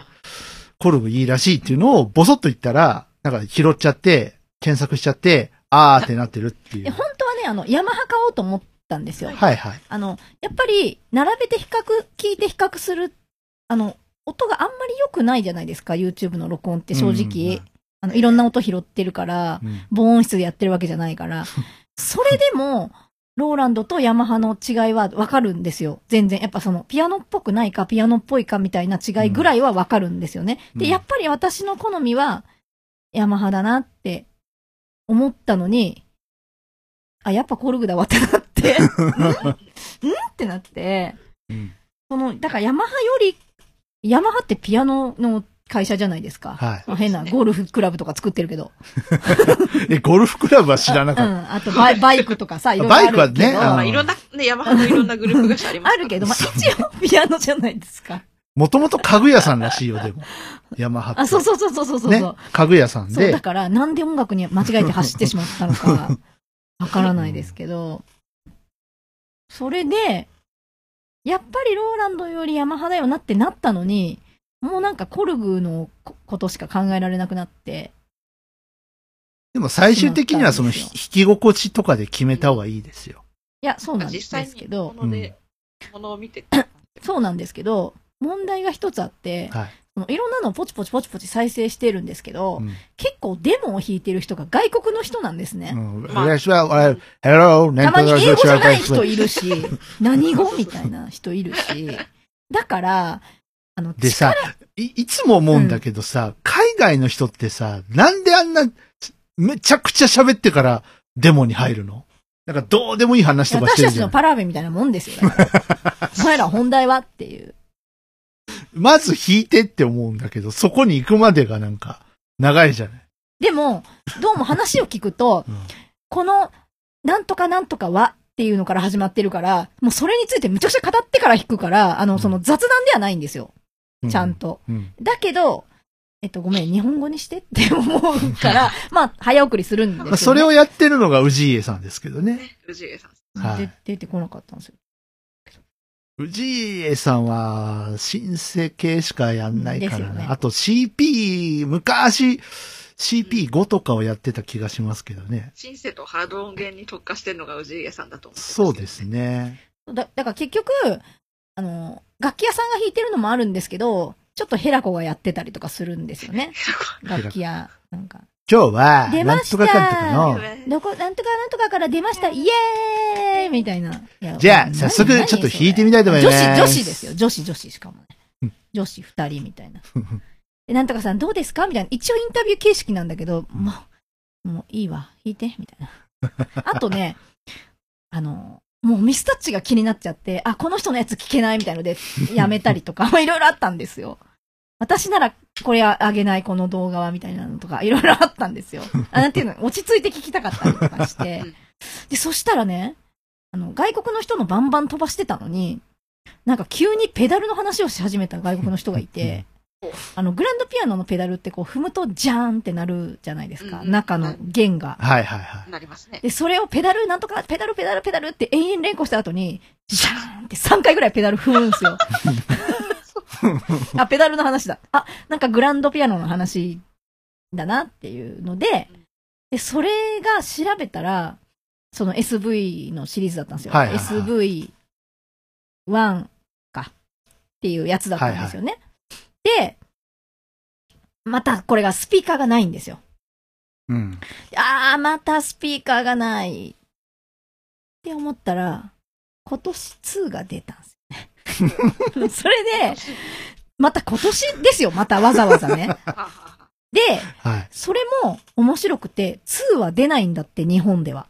コルグいいらしいっていうのをボソッと言ったら、なんか拾っちゃって、検索しちゃって、あーってなってるっていでう。本当はね、あの、ヤマハ買おうと思ったんですよ。はいはい。あの、やっぱり、並べて比較、聞いて比較する、あの、音があんまり良くないじゃないですか、YouTube の録音って正直。あの、いろんな音拾ってるから、うん。防音室でやってるわけじゃないから。それでも、ローランドとヤマハの違いはわかるんですよ。全然。やっぱその、ピアノっぽくないか、ピアノっぽいかみたいな違いぐらいはわかるんですよね。で、うんやっぱり私の好みは、ヤマハだなって思ったのに、あ、やっぱコルグだわってなって、ん？ってなって、うんその、だからヤマハより、ヤマハってピアノの会社じゃないですか。はい。まあ変なゴルフクラブとか作ってるけど。え、ゴルフクラブは知らなうかっん。あとバイ、バイクとかさ、いろいろあるけど。バイクはねまあ、うんいろんな、ね、ヤマハのいろんなグループ会社ありますあるけど、まあ一応ピアノじゃないですか。た。もともと家具屋さんらしいよ、でも。ヤマハって。あ、そうそうそうそうそうそう。ね。家具屋さんそう、だで。から、なんで音楽に間違えて走ってしまったのか、わからないですけど、それで、やっぱりローランドよりヤマハだよなってなったのに、もうなんかコルグのこことしか考えられなくなって、でも最終的にはそのしまったんです弾き心地とかで決めた方がいいですよ。いや、そうなんですけど、そうなんですけど、問題が一つあって、はい。いろんなのをポチポチポチポチ再生してるんですけど、うん結構デモを弾いてる人が外国の人なんですね。うん。まあたまに英語じゃない人いいるし、何語みたいな人いるし。だから、あの、でさ、い、いつも思うんだけどさ、海外の人ってさ、なんであんな、めちゃくちゃ喋ってからデモに入るの？なんかどうでもいい話とかし私たちてるじゃん。のパラーベみたいなもんですよ。お前ら本題はっていう。まず弾いてって思うんだけど、そこに行くまでがなんか、長いじゃない。でも、どうも話を聞くと、うんこの、なんとかなんとかはっていうのから始まってるから、もうそれについてむちゃくちゃ語ってから弾くから、あの、その雑談ではないんですよ。ちゃん。と。うん。だけど、えっと、ごめん、日本語にしてって思うから、まあ、早送りするんですよ、ね。まあ、それをやってるのが氏家さんですけどね。ね、藤江さん。はいで出てこなかったんですよ。氏家さんは、シンセ系しかやんないからねあと CP、昔、CP5 とかをやってた気がしますけどね。シンセとハード音源に特化してるのが藤江さんだと思う。そうです。ね。だだから結局、あの、楽器屋さんが弾いてるのもあるんですけど、ちょっとヘラコがやってたりとかするんですよね。楽器屋、なんか。今日は、出ましたなんとかかんとかの、どこ、なんとかなんとかから出ました、イエーイみたいな。じゃあ何早速何ちょっと弾いてみたいと思います女子、女子ですよ。女子、女子しかもうんね。女子二人みたいな。で、なんとかさんどうですか？みたいな。一応インタビュー形式なんだけど、もう、もういいわ、弾いて、みたいな。あとね、あの、もうミスタッチが気になっちゃって、あ、この人のやつ聞けないみたいので、やめたりとか、いろいろあったんですよ。私ならこれあげないこの動画はみたいなのとか、いろいろあったんですよ。あ、なんていうの、落ち着いて聞きたかったりとかして。で、そしたらね、あの、外国の人のバンバン飛ばしてたのに、なんか急にペダルの話をし始めた外国の人がいて、あの、グランドピアノのペダルってこう踏むとジャーンってなるじゃないですか。うん中の弦が。はいはいはい。なりますね。で、それをペダルなんとか、ペダルペダルペダルって延々連呼した後に、ジャーンって3回ぐらいペダル踏むんですよ。あ、ペダルの話だ。あ、なんかグランドピアノの話だなっていうので、で、それが調べたら、その SV のシリーズだったんですよ。はいはいはい SV1 かっていうやつだったんですよね。で、またこれがスピーカーがないんですよ。うん。あー、またスピーカーがない。って思ったら、今年2が出たんですよね。それで、また今年ですよ、またわざわざね。で、はい。それも面白くて、2は出ないんだって、日本では。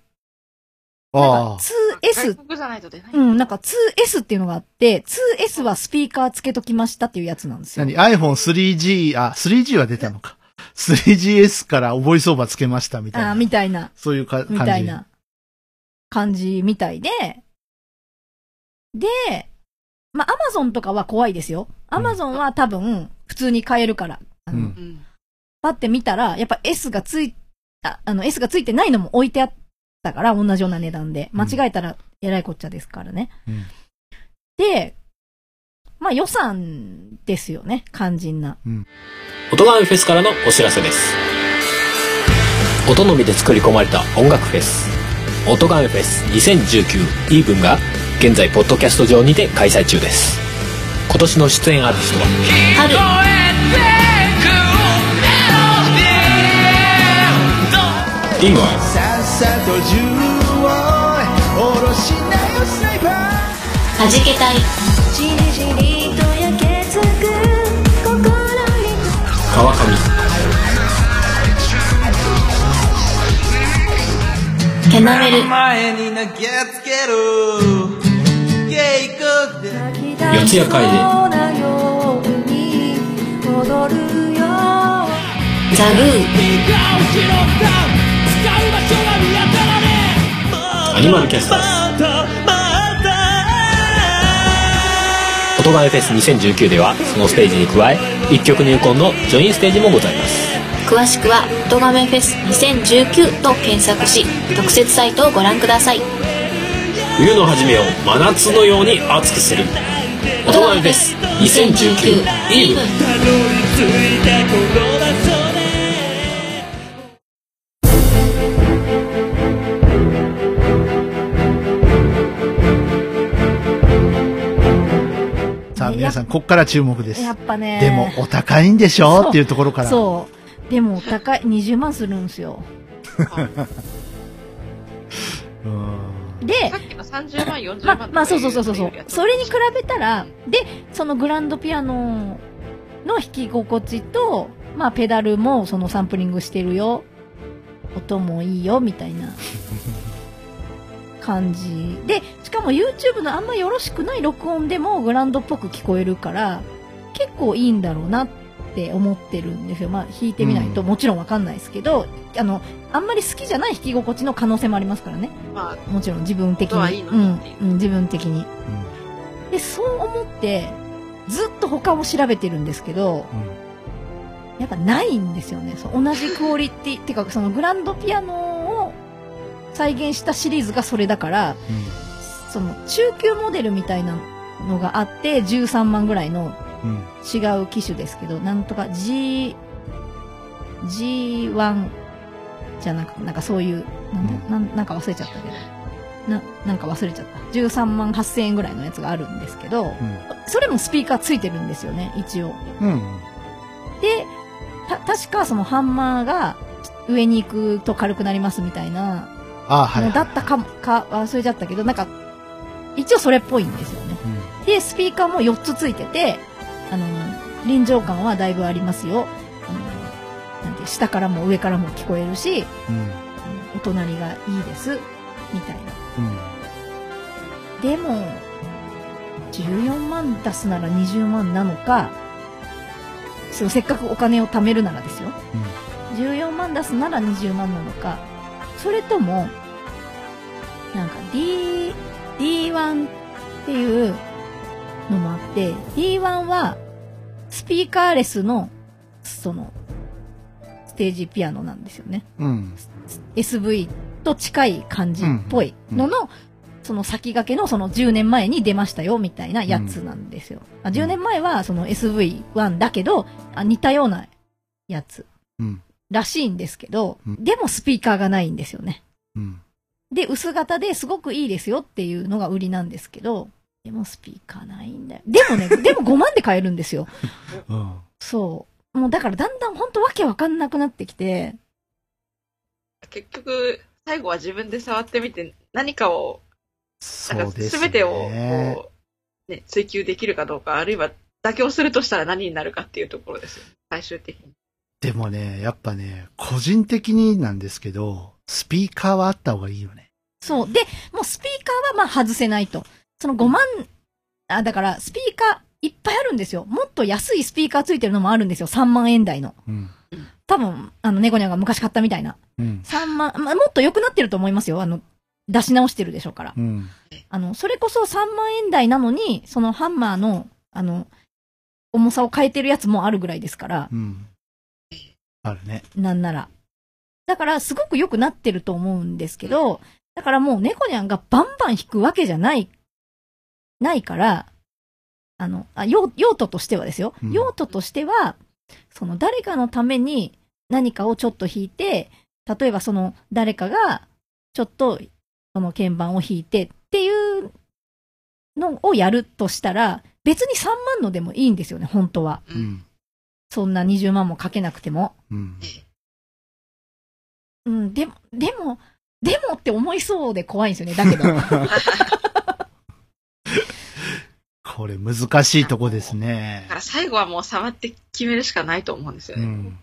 なんああか。2S 外国じゃないと出ない。うん、なんか 2S っていうのがあって、2S はスピーカーつけときましたっていうやつなんですよ。何 ?iPhone3G、あ、3G は出たのか。3GS からボイスオーバーつけましたみたいな。あーみたいな。そういうか感じ。みたいな感じみたいで、で、まあ、アマゾンとかは怖いですよ。アマゾンは多分、普通に買えるから。うんうん。パって見たら、やっぱ S がついた、あの、S がついてないのも置いてあったから、同じような値段で。間違えたら、えらいこっちゃですからね。うんで、まあ予算ですよね。肝心な。音ガメフェスからのお知らせです音のみで作り込まれた音楽フェス音ガメフェス2019イーブンが現在ポッドキャスト上にて開催中です今年の出演アーティストは？春、リンゴさっさと銃を下ろしなよスナイパー。はじけたい。じりじりと焼けつく心に。川上ケナメル。前に投げつける。四谷怪人なように踊るよザグー。アニマルキャスター。ズ音ガメフェス2019ではそのステージに加え一曲入魂のジョインステージもございます。詳しくは「音亀フェス2019」と検索し特設サイトをご覧ください。冬の初めを真夏のように熱くする。音ガメフェス2019イーブンこっから注目ですや。っぱね。でも、お高いんでしょ？っていうところから。そう。でも、お高い、20万するんですよ。うん。でさ、っきの30万、40万ままあ、そうそうそうそうそれに比べたら、で、そのグランドピアノの弾き心地と、まあ、ペダルもそのサンプリングしてるよ。音もいいよ、みたいな感じ。で、しかも YouTube のあんまよろしくない録音でもグランドっぽく聞こえるから、結構いいんだろうなって思ってるんですよ。まあ、弾いてみないとうんもちろんわかんないですけど、あの、あんまり好きじゃない弾き心地の可能性もありますからね。まあ、もちろん自分的に。ううん、うん、自分的に。で、そう思って、ずっと他を調べてるんですけど、やっぱないんですよね。そう同じクオリティ、っていうか、そのグランドピアノを再現したシリーズがそれだから、その中級モデルみたいなのがあって、13万ぐらいのうん。うん。違う機種ですけど、なんとか G、G1 じゃなく、なんかそういう、なんだうんなんなんか忘れちゃったけど、な、なんか忘れちゃった。13万8000円ぐらいのやつがあるんですけど、それもスピーカーついてるんですよね、一応。うん。うん。で、た、確かそのハンマーが上に行くと軽くなりますみたいなあはい。のだったかも、か忘れちゃったけど、なんか、一応それっぽいんですよね。うん。で、スピーカーも4つついてて、あの、臨場感はだいぶありますよ。あの、なんて、下からも上からも聞こえるし、うん。お隣がいいです、みたいな。うん。でも、14万出すなら20万なのか、そう、せっかくお金を貯めるならですよ。14万出すなら20万なのか、それとも、なんか D、D1 っていうのもあって、D1 はスピーカーレスの、その、ステージピアノなんですよね。うん。SV と近い感じっぽいのの、その先駆けのその10年前に出ましたよみたいなやつなんですよ。あ10年前はその SV1 だけど、あ似たようなやつうん。らしいんですけど、うんでもスピーカーがないんですよね。うん。で、薄型ですごくいいですよっていうのが売りなんですけど、でもスピーカーないんだよ。でもね、でも5万で買えるんですよ。うん。そう。もうだからだんだん本当わけわかんなくなってきて、結局、最後は自分で触ってみて、何かを、なんかそうですね。全てをこう、ね、追求できるかどうか、あるいは妥協するとしたら何になるかっていうところです。最終的に。でもね、やっぱね、個人的になんですけど、スピーカーはあった方がいいよね。そう。で、もうスピーカーはまあ外せないと。その5万、あ、だからスピーカーいっぱいあるんですよ。もっと安いスピーカーついてるのもあるんですよ。3万円台の。うん。多分、あの、ネコニャンが昔買ったみたいな。うん。3万、まあ、もっと良くなってると思いますよ。あの、出し直してるでしょうから。うん。あの、それこそ3万円台なのに、そのハンマーの、あの、重さを変えてるやつもあるぐらいですから、うん。あるね。なんなら。だから、すごく良くなってると思うんですけど、だからもう猫ニャンがバンバン弾くわけじゃない、ないから、あの、あ用用途としてはですよ。うん用途としては、その誰かのために何かをちょっと弾いて、例えばその誰かがちょっとその鍵盤を弾いてっていうのをやるとしたら、別に3万のでもいいんですよね、本当は。う。うんん。そんな20万もかけなくても。うん。うん、でも、でも、でもって思いそうで怖いんですよね。だけど。これ難しいとこですねだか。ら最後はもう触って決めるしかないと思うんですよね。うん。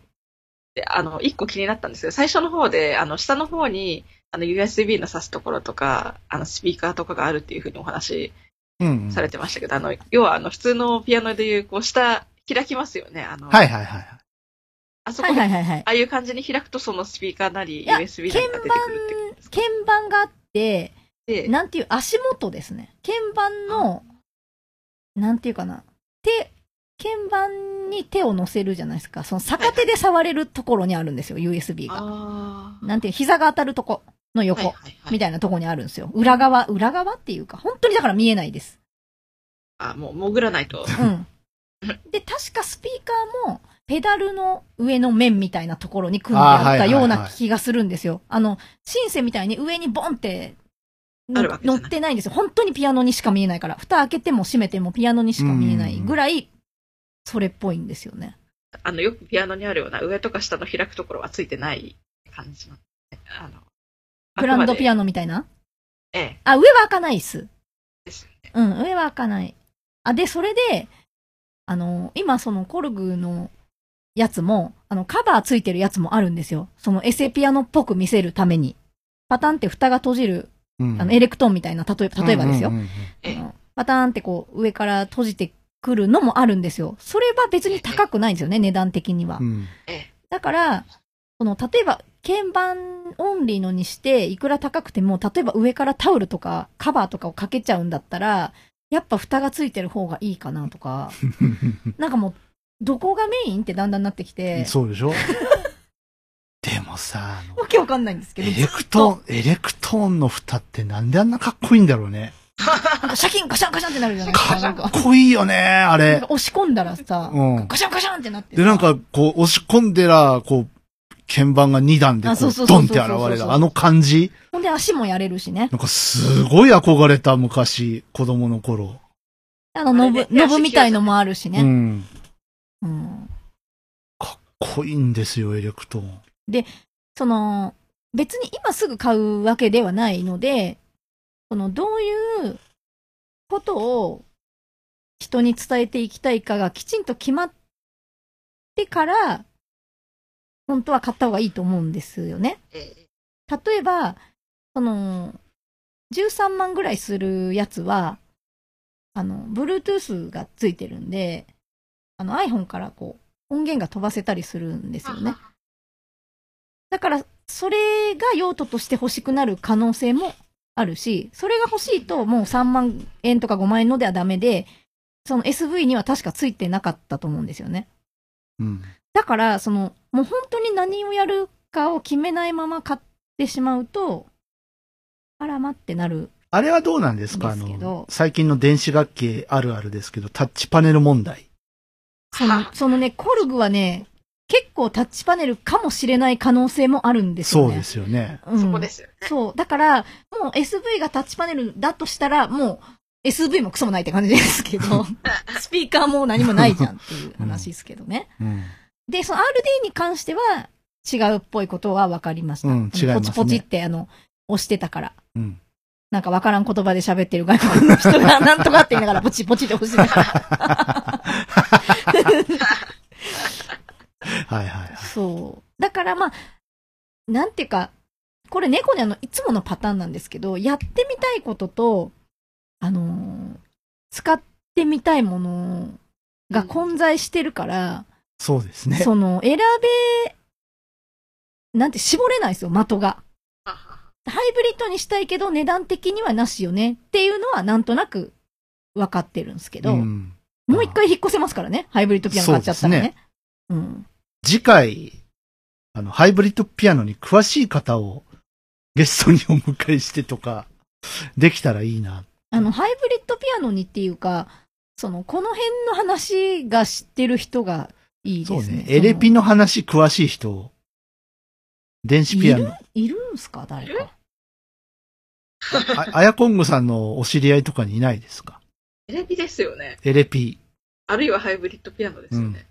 で、あの、一個気になったんですけど、最初の方で、あの、下の方に、あの、USB の挿すところとか、あの、スピーカーとかがあるっていうふうにお話うん。されてましたけど、あの、要は、あの、普通のピアノでいう、こう、下、開きますよね。あの、はいはいはい。あそこで、はいはいはいはいあ。あいう感じに開くと、そのスピーカーなり、USB なりが出てくるって鍵盤があって、で、なんていう、足元ですね。鍵盤の、なんていうかな。手、鍵盤に手を乗せるじゃないですか。その逆手で触れるところにあるんですよ、USB が。あなんていう、膝が当たるとこのあ。横、はいはいはいみたいなとこにあるんですよ。裏側、裏側っていうか、本当にだから見えないです。あ、もう潜らないと。うん。で、確かスピーカーも、ペダルの上の面みたいなところに組んであったような気がするんですよ。あの、シンセみたいに上にボンって乗ってないんですよ。本当にピアノにしか見えないから。蓋開けても閉めてもピアノにしか見えないぐらい、それっぽいんですよね。あの、よくピアノにあるような上とか下の開くところはついてない感じなんで、あの、グランドピアアノみたいな？ええ、あ、上は開かないっす。ですよね。うん、上は開かない。あ、で、それで、あの、今そのコルグのやつも、あの、カバーついてるやつもあるんですよ。そのエセピアノっぽく見せるために。パタンって蓋が閉じる、うんあの、エレクトーンみたいな、例えば、例えばですよ。うんうんうんええあのパターンってこう、上から閉じてくるのもあるんですよ。それは別に高くないんですよね、値段的にはう。んええ、だから、その、例えば、鍵盤オンリーのにして、いくら高くても、例えば上からタオルとか、カバーとかをかけちゃうんだったら、やっぱ蓋がついてる方がいいかなとか、なんかもう、どこがメインってだんだんなってきて、そうでしょ？でもさ、わけわかんないんですけど、エレクトーン、エレクトーンの蓋ってなんであんなかっこいいんだろうね。なんかシャキンガシャンガシャンってなるじゃないですか。かかっこいいよね、あれか。押し込んだらさ、うんガシャンガシャンってなってさで、なんか、こう、押し込んでら、こう、鍵盤が2段で、こあそうドンって現れる。あの感じほんで足もやれるしね。なんかすごい憧れた昔、子供の頃。あの、ノブ、ノブみたいのもあるしね。うん。うん。かっこいいんですよ、エレクトーン。その、別に今すぐ買うわけではないので、その、どういうことを人に伝えていきたいかがきちんと決まってから、本当は買った方がいいと思うんですよね。ええ、例えば、その、13万ぐらいするやつは、あの、Bluetooth がついてるんで、あの iPhone からこう、音源が飛ばせたりするんですよね。だから、それが用途として欲しくなる可能性もあるし、それが欲しいともう3万円とか5万円のではダメで、その SV には確かついてなかったと思うんですよね。うん。だから、その、もう本当に何をやるかを決めないまま買ってしまうと、あらまってなる。あれはどうなんですか？あの、最近の電子楽器あるあるですけど、タッチパネル問題。その、そのね、コルグはね、結構タッチパネルかもしれない可能性もあるんですよね。そうですよね。うんそこですよね。そう。だから、もう SV がタッチパネルだとしたら、もう SV もクソもないって感じですけど、スピーカーも何もないじゃんっていう話ですけどね。うん。で、その RD に関しては違うっぽいことは分かりました。うん違いますねポチポチってあの、押してたから。うん。なんか分からん言葉で喋ってる外国の人がなんとかって言いながらポチポチって押し。はいはいはい。そう。だからまあ、なんていうか、これ猫にあの、いつものパターンなんですけど、やってみたいことと、あのー使ってみたいものが混在してるから、そうですね。その、選べ、なんて絞れないですよ、的が。ハイブリッドにしたいけど、値段的にはなしよねっていうのはなんとなく分かってるんですけど、うん。もう一回引っ越せますからね、ハイブリッドピアノ買っちゃったらね。うん。次回、あの、ハイブリッドピアノに詳しい方をゲストにお迎えしてとか、できたらいいな。あの、ハイブリッドピアノにっていうか、その、この辺の話が知ってる人がいいですね。そうね。エレピの話詳しい人を、電子ピアノ。いるんすか？誰か。ああやこんぐさんのお知り合いとかにいないですか？テレビですよね。エレピ。あるいはハイブリッドピアノですよね。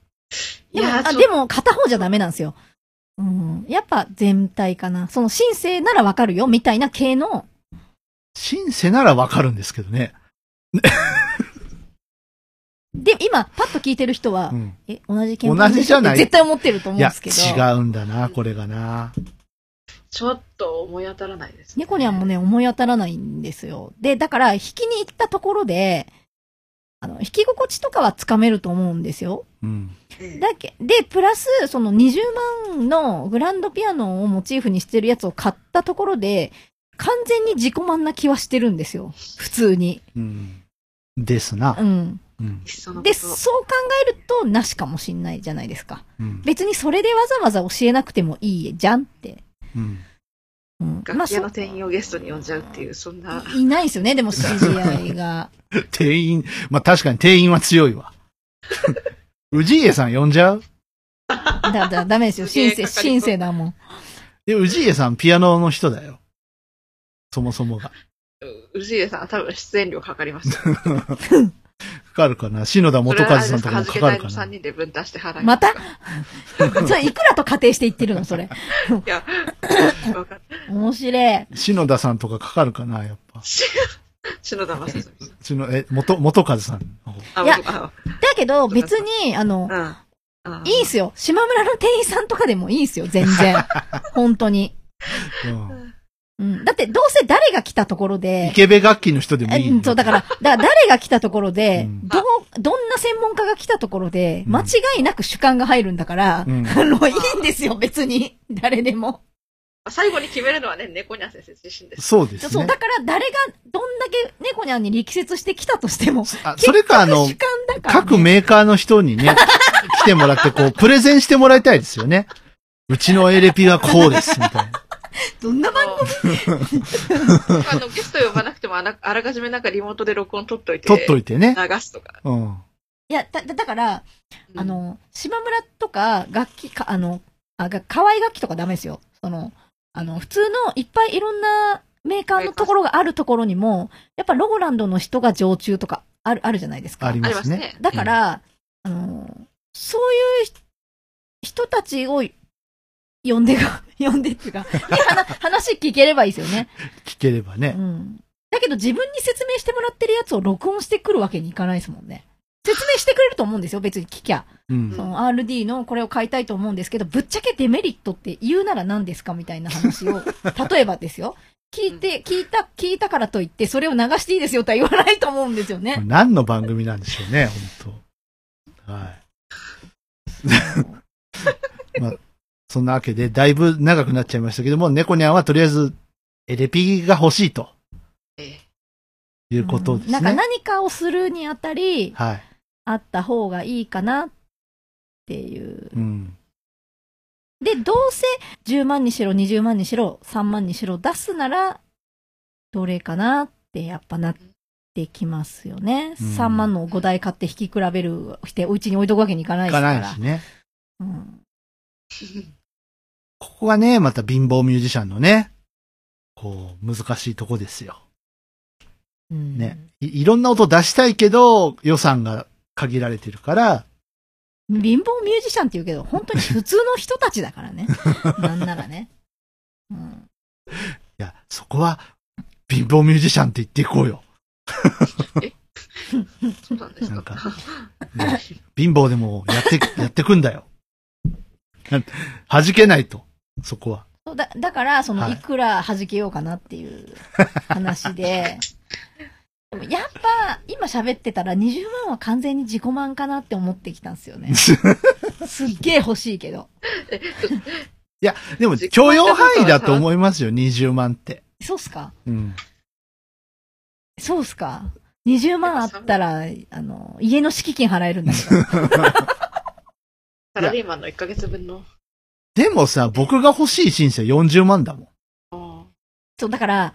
いでも、やー、あちょっでも片方じゃダメなんですよ。うん。やっぱ全体かな。その、シンセならわかるよ、みたいな系の、シンセならわかるんですけどね。で、今、パッと聞いてる人は、うん。え、同じ鍵盤同じじゃない絶対思ってると思いうや、んですけど。違うんだな、これがな。ちょっと思い当たらないです、ね。猫にはもうね、思い当たらないんですよ。で、だから、弾きに行ったところで、あの、弾き心地とかはつかめると思うんですよ。うん。ええだけ、で、プラス、その20万のグランドピアノをモチーフにしてるやつを買ったところで、完全に自己満な気はしてるんですよ。普通に。うん。ですなう。ん。うん。で、そう考えると、なしかもしんないじゃないですか。うん。別にそれでわざわざ教えなくてもいいじゃんって。うん。うん。楽器屋の店員をゲストに呼んじゃうっていう、そんな。いいないですよね、でも CGI が。店員、まあ、確かに店員は強いわ。氏家さん呼んじゃう？だ、だ、ダメですよ。シンセ、すげえかかりそうシンセだもん。で、氏家さんピアノの人だよ。そもそもが。う氏家さんは多分出演料かかります。かかるかな？篠田元和さんとかもかかるか3な 人で分担して払いまたかそれいくらと仮定して言ってるの？それ。いや。面白い。篠田さんとかかかるかな？やっぱ。篠田正純さん。篠、え、元、元和さんの方。あ、いやだけど、別に、あの、うん。あいいんすよ。島村の店員さんとかでもいいんすよ、全然。本当に。うん。うん。だって、どうせ誰が来たところで、池部楽器の人でもいいんえそう、だから、だから誰が来たところで、うんどう、どんな専門家が来たところで、うん間違いなく主観が入るんだから、うんあの、いいんですよ、別に。誰でも。最後に決めるのはね、猫ニャン先生自身です。そうですそう、ねだ。から誰がどんだけ猫ニャンに力説してきたとしても、あ、それかあの結、局主観だから、ね。各メーカーの人にね、来てもらって、こう、プレゼンしてもらいたいですよね。うちのエレピはこうです、みたいな。どんな番組？あの、ゲスト呼ばなくてもあら、あらかじめなんかリモートで録音取っといて、取っといてね。流すとか。うん。いや、だ、だだから、うんあ、の、島村とか楽器か、あの、あ、が、河合楽器とかダメですよ。その、あの、普通のいっぱいいろんなメーカーのところがあるところにも、やっぱローランドの人が常駐とかある、あるじゃないですか。ありあますね。りますね。だから、あの、そういう人たちを呼んでが、呼んでっていうか、で話 話聞ければいいですよね。聞ければね。うん。だけど自分に説明してもらってるやつを録音してくるわけにいかないですもんね。説明してくれると思うんですよ、別に聞きゃ。うんそ。の RD のこれを買いたいと思うんですけど、ぶっちゃけデメリットって言うなら何ですかみたいな話を、例えばですよ。聞いて、聞いた、聞いたからといって、それを流していいですよとは言わないと思うんですよね。何の番組なんでしょうね、本当はい。まあ、そんなわけで、だいぶ長くなっちゃいましたけども、猫ニャンはとりあえず、エレピが欲しいとえいうことですね。なんか何かをするにあたり、はい。あった方がいいかなっていう。うん。で、どうせ10万にしろ20万にしろ3万にしろ出すなら、どれかなってやっぱなってきますよね。うん3万の5台買って引き比べるして、お家に置いとくわけにいかないいかですから。ないしね。うん ここがね、また貧乏ミュージシャンのね、こう、難しいとこですよ。うんね。いいろんな音出したいけど、予算が限られてるから、貧乏ミュージシャンって言うけど、本当に普通の人たちだからね。なんならね。うんいや、そこは、貧乏ミュージシャンって言っていこうよ。そうなんですなんか。か、ね貧乏でもやって、やってくんだよ。弾けないと、そこは。そうだだから、その、はいいくら弾けようかなっていう話で、でもやっぱ、今喋ってたら20万は完全に自己満かなって思ってきたんですよね。すっげえ欲しいけど。いや、でも、許容範囲だと思いますよ、20万って。そうっすか？うん。そうっすか ?20 万あったら、あの、家の敷金払えるんだけど。サラリーマンの1ヶ月分の。でもさ、僕が欲しいシンセ40万だもん。あそう、だから、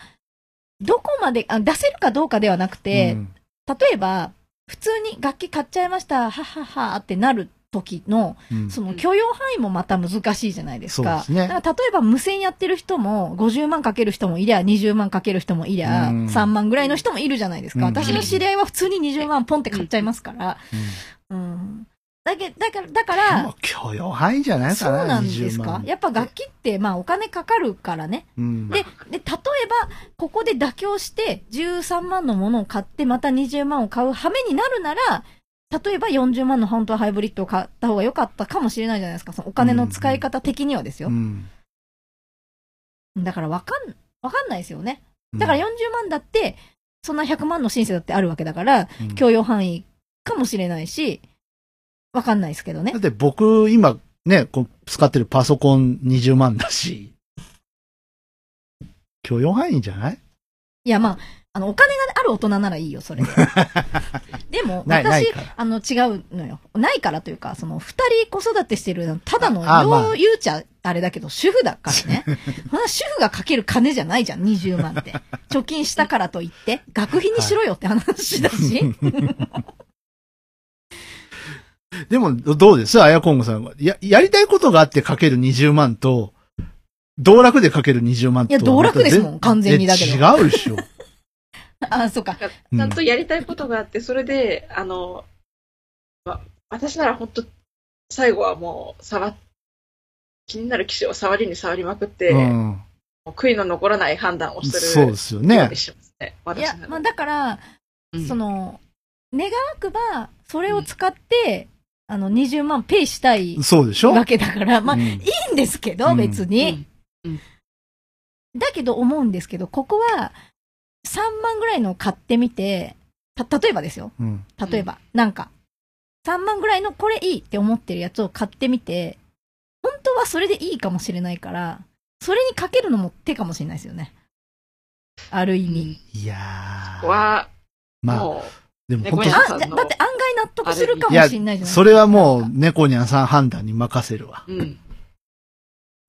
どこまであ、出せるかどうかではなくて、うん例えば、普通に楽器買っちゃいました、はっはっはってなる時の、うんその許容範囲もまた難しいじゃないですか。そうですねだから例えば無線やってる人も、50万かける人もいりゃ、20万かける人もいりゃ、うん3万ぐらいの人もいるじゃないですか。うん私の知り合いは普通に20万ポンって買っちゃいますから。うん。だけだから、だかでらも、許容範囲じゃないそかな、うなんです20万かやっぱ楽器って、まあお金かかるからね。うん。で、で、例えば、ここで妥協して、13万のものを買って、また20万を買う羽目になるなら、例えば40万の本当はハイブリッドを買った方が良かったかもしれないじゃないですか。そのお金の使い方的にはですよ。うん。だからわかん、わかんないですよね。だから40万だって、そんな100万の申請だってあるわけだから、うん許容範囲かもしれないし、わかんないですけどねだっ。て僕、今、ね、こう使ってるパソコン20万だし、許容範囲じゃない？いや、まあ、あの、お金がある大人ならいいよ、それで。でも、ないない私から、あの、違うのよ。ないからというか、その、二人子育てしてる、ただの、ああまあよう言うちゃ、あれだけど、主婦だからね。そんな主婦がかける金じゃないじゃん、20万って。貯金したからといって、学費にしろよって話だし。でも、どうです？あやこんごさんは。や、やりたいことがあってかける20万と、道楽でかける20万と。いや道楽ですもん完全にだけどえ違うでしょ。あ、そうか。うんちゃんとやりたいことがあって、それで、あの、ま、私なら本当最後はもう、触っ、気になる機種を触りに触りまくって、うん。悔いの残らない判断をするそうですよねね。いやまあだから、うんその、願わくば、それを使って、あの、20万ペイしたいそうでしょ？わけだから、まあ、うんいいんですけど、うん別に。だけど思うんですけど、ここは、3万ぐらいの買ってみて、た、例えばですよ。うん。例えば、なんか、3万ぐらいのこれいいって思ってるやつを買ってみて、本当はそれでいいかもしれないから、それにかけるのも手かもしれないですよね。ある意味。いやー。は、まあ、もでも本猫にゃんあ、だって案外納得するかもしれないじゃないですか。それはもう、猫にゃんさん判断に任せるわ。う、うん。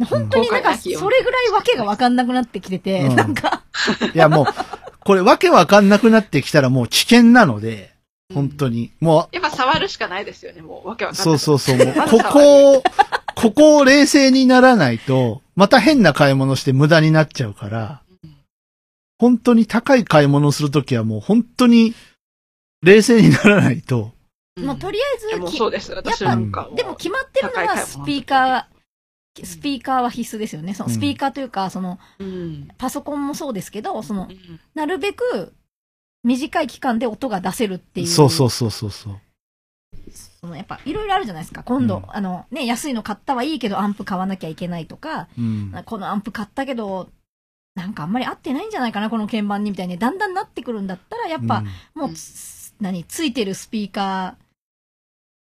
本当になんか、それぐらいわけがわかんなくなってきてて、うんなんか、いやもう、これわけわかんなくなってきたらもう危険なので、本当に。もやっぱ触るしかないですよね、もう。わけわう、かんない。そうそうそう、もう、ここを、ここを冷静にならないと、また変な買い物して無駄になっちゃうから、本当に高い買い物をするときはもう本当に冷静にならないと、うん。もうとりあえずいやもうきそうです。私やっぱなんかもうでも決まってるのはスピーカー、スピーカーは必須ですよね。そのスピーカーというか、その、うん。パソコンもそうですけど、そのう、んなるべく短い期間で音が出せるっていう。そうそうそうそうそう。そのやっぱいろいろあるじゃないですか。今度、うんあの、ね、安いの買ったはいいけどアンプ買わなきゃいけないとか、うん。このアンプ買ったけど、なんかあんまり合ってないんじゃないかな、この鍵盤にみたいに、だんだんなってくるんだったら、やっぱ、うんもうつ、何、ついてるスピーカ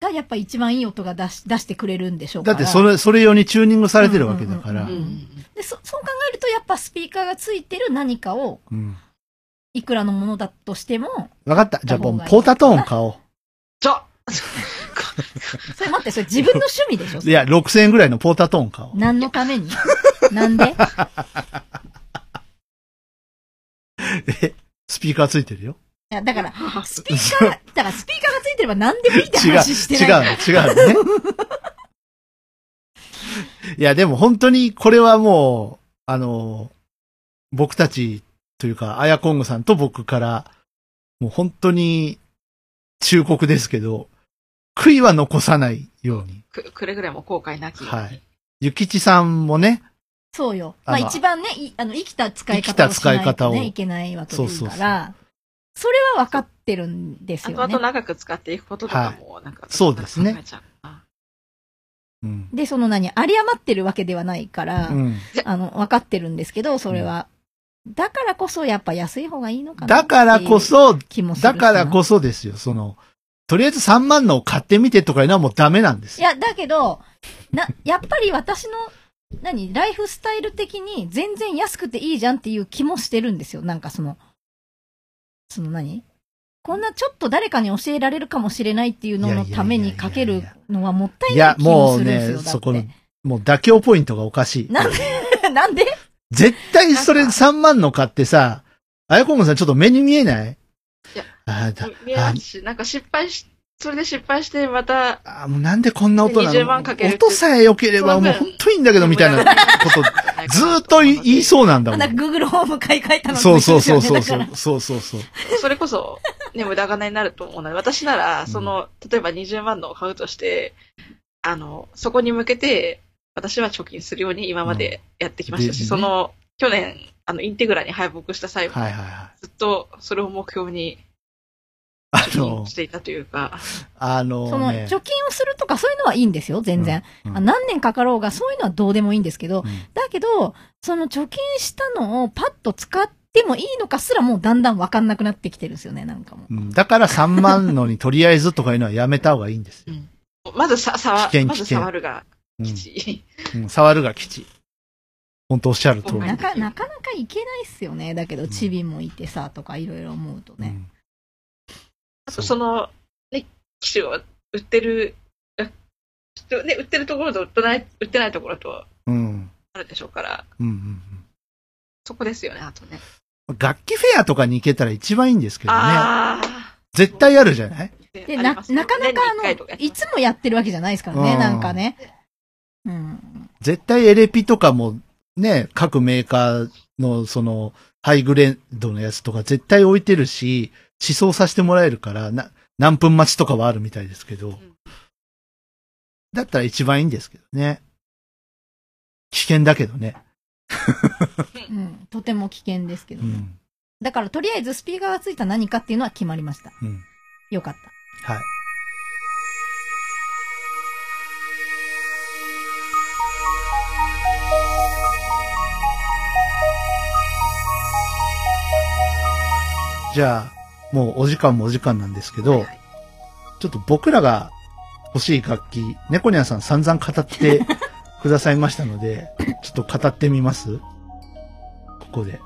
ーがやっぱ一番いい音が出し出してくれるんでしょうから。だってそれ、それ用にチューニングされてるわけだからうんうん。うんでそ、そう考えると、やっぱスピーカーがついてる何かを、うん。いくらのものだとしても、わかった。じゃあもう、ポータトーン買おう。ちょ それ待って、それ自分の趣味でしょ？いや、6000円ぐらいのポータトーン買おう。何のために？なんで？え、スピーカーついてるよ。いや、だから、スピーカー、だからスピーカーがついてれば何でもいいって違う、話してない。違う、違うね。いや、でも本当にこれはもう、あの、僕たちというか、アヤコングさんと僕から、もう本当に忠告ですけど、悔いは残さないように。くくれぐれも後悔なき。はい。ゆきちさんもね、そうよ。まあ一番ね、いあの、生きた使い生きた方をしないと使い方をね、いけないわけですそうそうそうから、それは分かってるんですよね後々。長く使っていくこととかも、なんか、そうですね。で、その何、有り余ってるわけではないから、うん。あの、分かってるんですけど、それは。だからこそ、やっぱ安い方がいいのかな。だからこ、そ、気もするだからこそ。そですよ、その、とりあえず3万のを買ってみてとかいうのはもうダメなんですよ。いや、だけど、な、やっぱり私の、何、ライフスタイル的に全然安くていいじゃんっていう気もしてるんですよ。なんかその、その何？こんなちょっと誰かに教えられるかもしれないっていうののためにかけるのはもったいいやない、気ももうするんですよ。ね、だそこのって。、もう妥協ポイントがおかしい。なんで、なんで？絶対それ3万の買ってさ、あやこんぐさんちょっと目に見えない？いやあーだ見えますし、なんか失敗し、それで失敗して、また、あーもうなんでこんな音な20万のかけ音さえ良ければもう本当いいんだけどみたいなこと、ずーっと言いそうなんだもん。なんか Google ホーム買い替えたのとそうそうそうそう。そう。そうそうそう。それこそ、ね、無駄金になると思うので、私なら、その、例えば20万のを買うとして、あの、そこに向けて、私は貯金するように今までやってきましたし、うんでその、去年、あの、インテグラに敗北した際も、はいはいはい。ずっとそれを目標にあ貯金のし、ていたというか、あのその、ね、貯金をするとかそういうのはいいんですよ、全然。うんあ何年かかろうが、そういうのはどうでもいいんですけど、うんだけど、その貯金したのをパッと使ってもいいのかすらもうだんだんわかんなくなってきてるんですよね、なんかもう。うんだから3万のにとりあえずとかいうのはやめた方がいいんですよ。まずさ、触危険、まず触るがうん吉。うん触るが吉。本当おっしゃる通り。なかなかいけないっすよね。だけど、チビもいてさ、とかいろいろ思うとね。その、ね、機種を売ってる、あね、売ってるところと売ってない、売ってないところとうん。あるでしょうから、うんうんそこですよね、あとね。うん。楽器フェアとかに行けたら一番いいんですけどね。あ絶対あるじゃない？あ。で、な、なかなかあの、いつもやってるわけじゃないですからね、うんなんかね。うん。絶対エレピとかもね、各メーカーのそのハイグレードのやつとか絶対置いてるし、思想させてもらえるから、な、何分待ちとかはあるみたいですけど、だったら一番いいんですけどね。危険だけどね。うん。とても危険ですけどね。うん。だからとりあえずスピーカーがついた何かっていうのは決まりました。うん。よかった。はい。じゃあ、もうお時間もお時間なんですけど、はいちょっと僕らが欲しい楽器、猫ニャンさん散々語って くださいましたので、ちょっと語ってみます？ここで。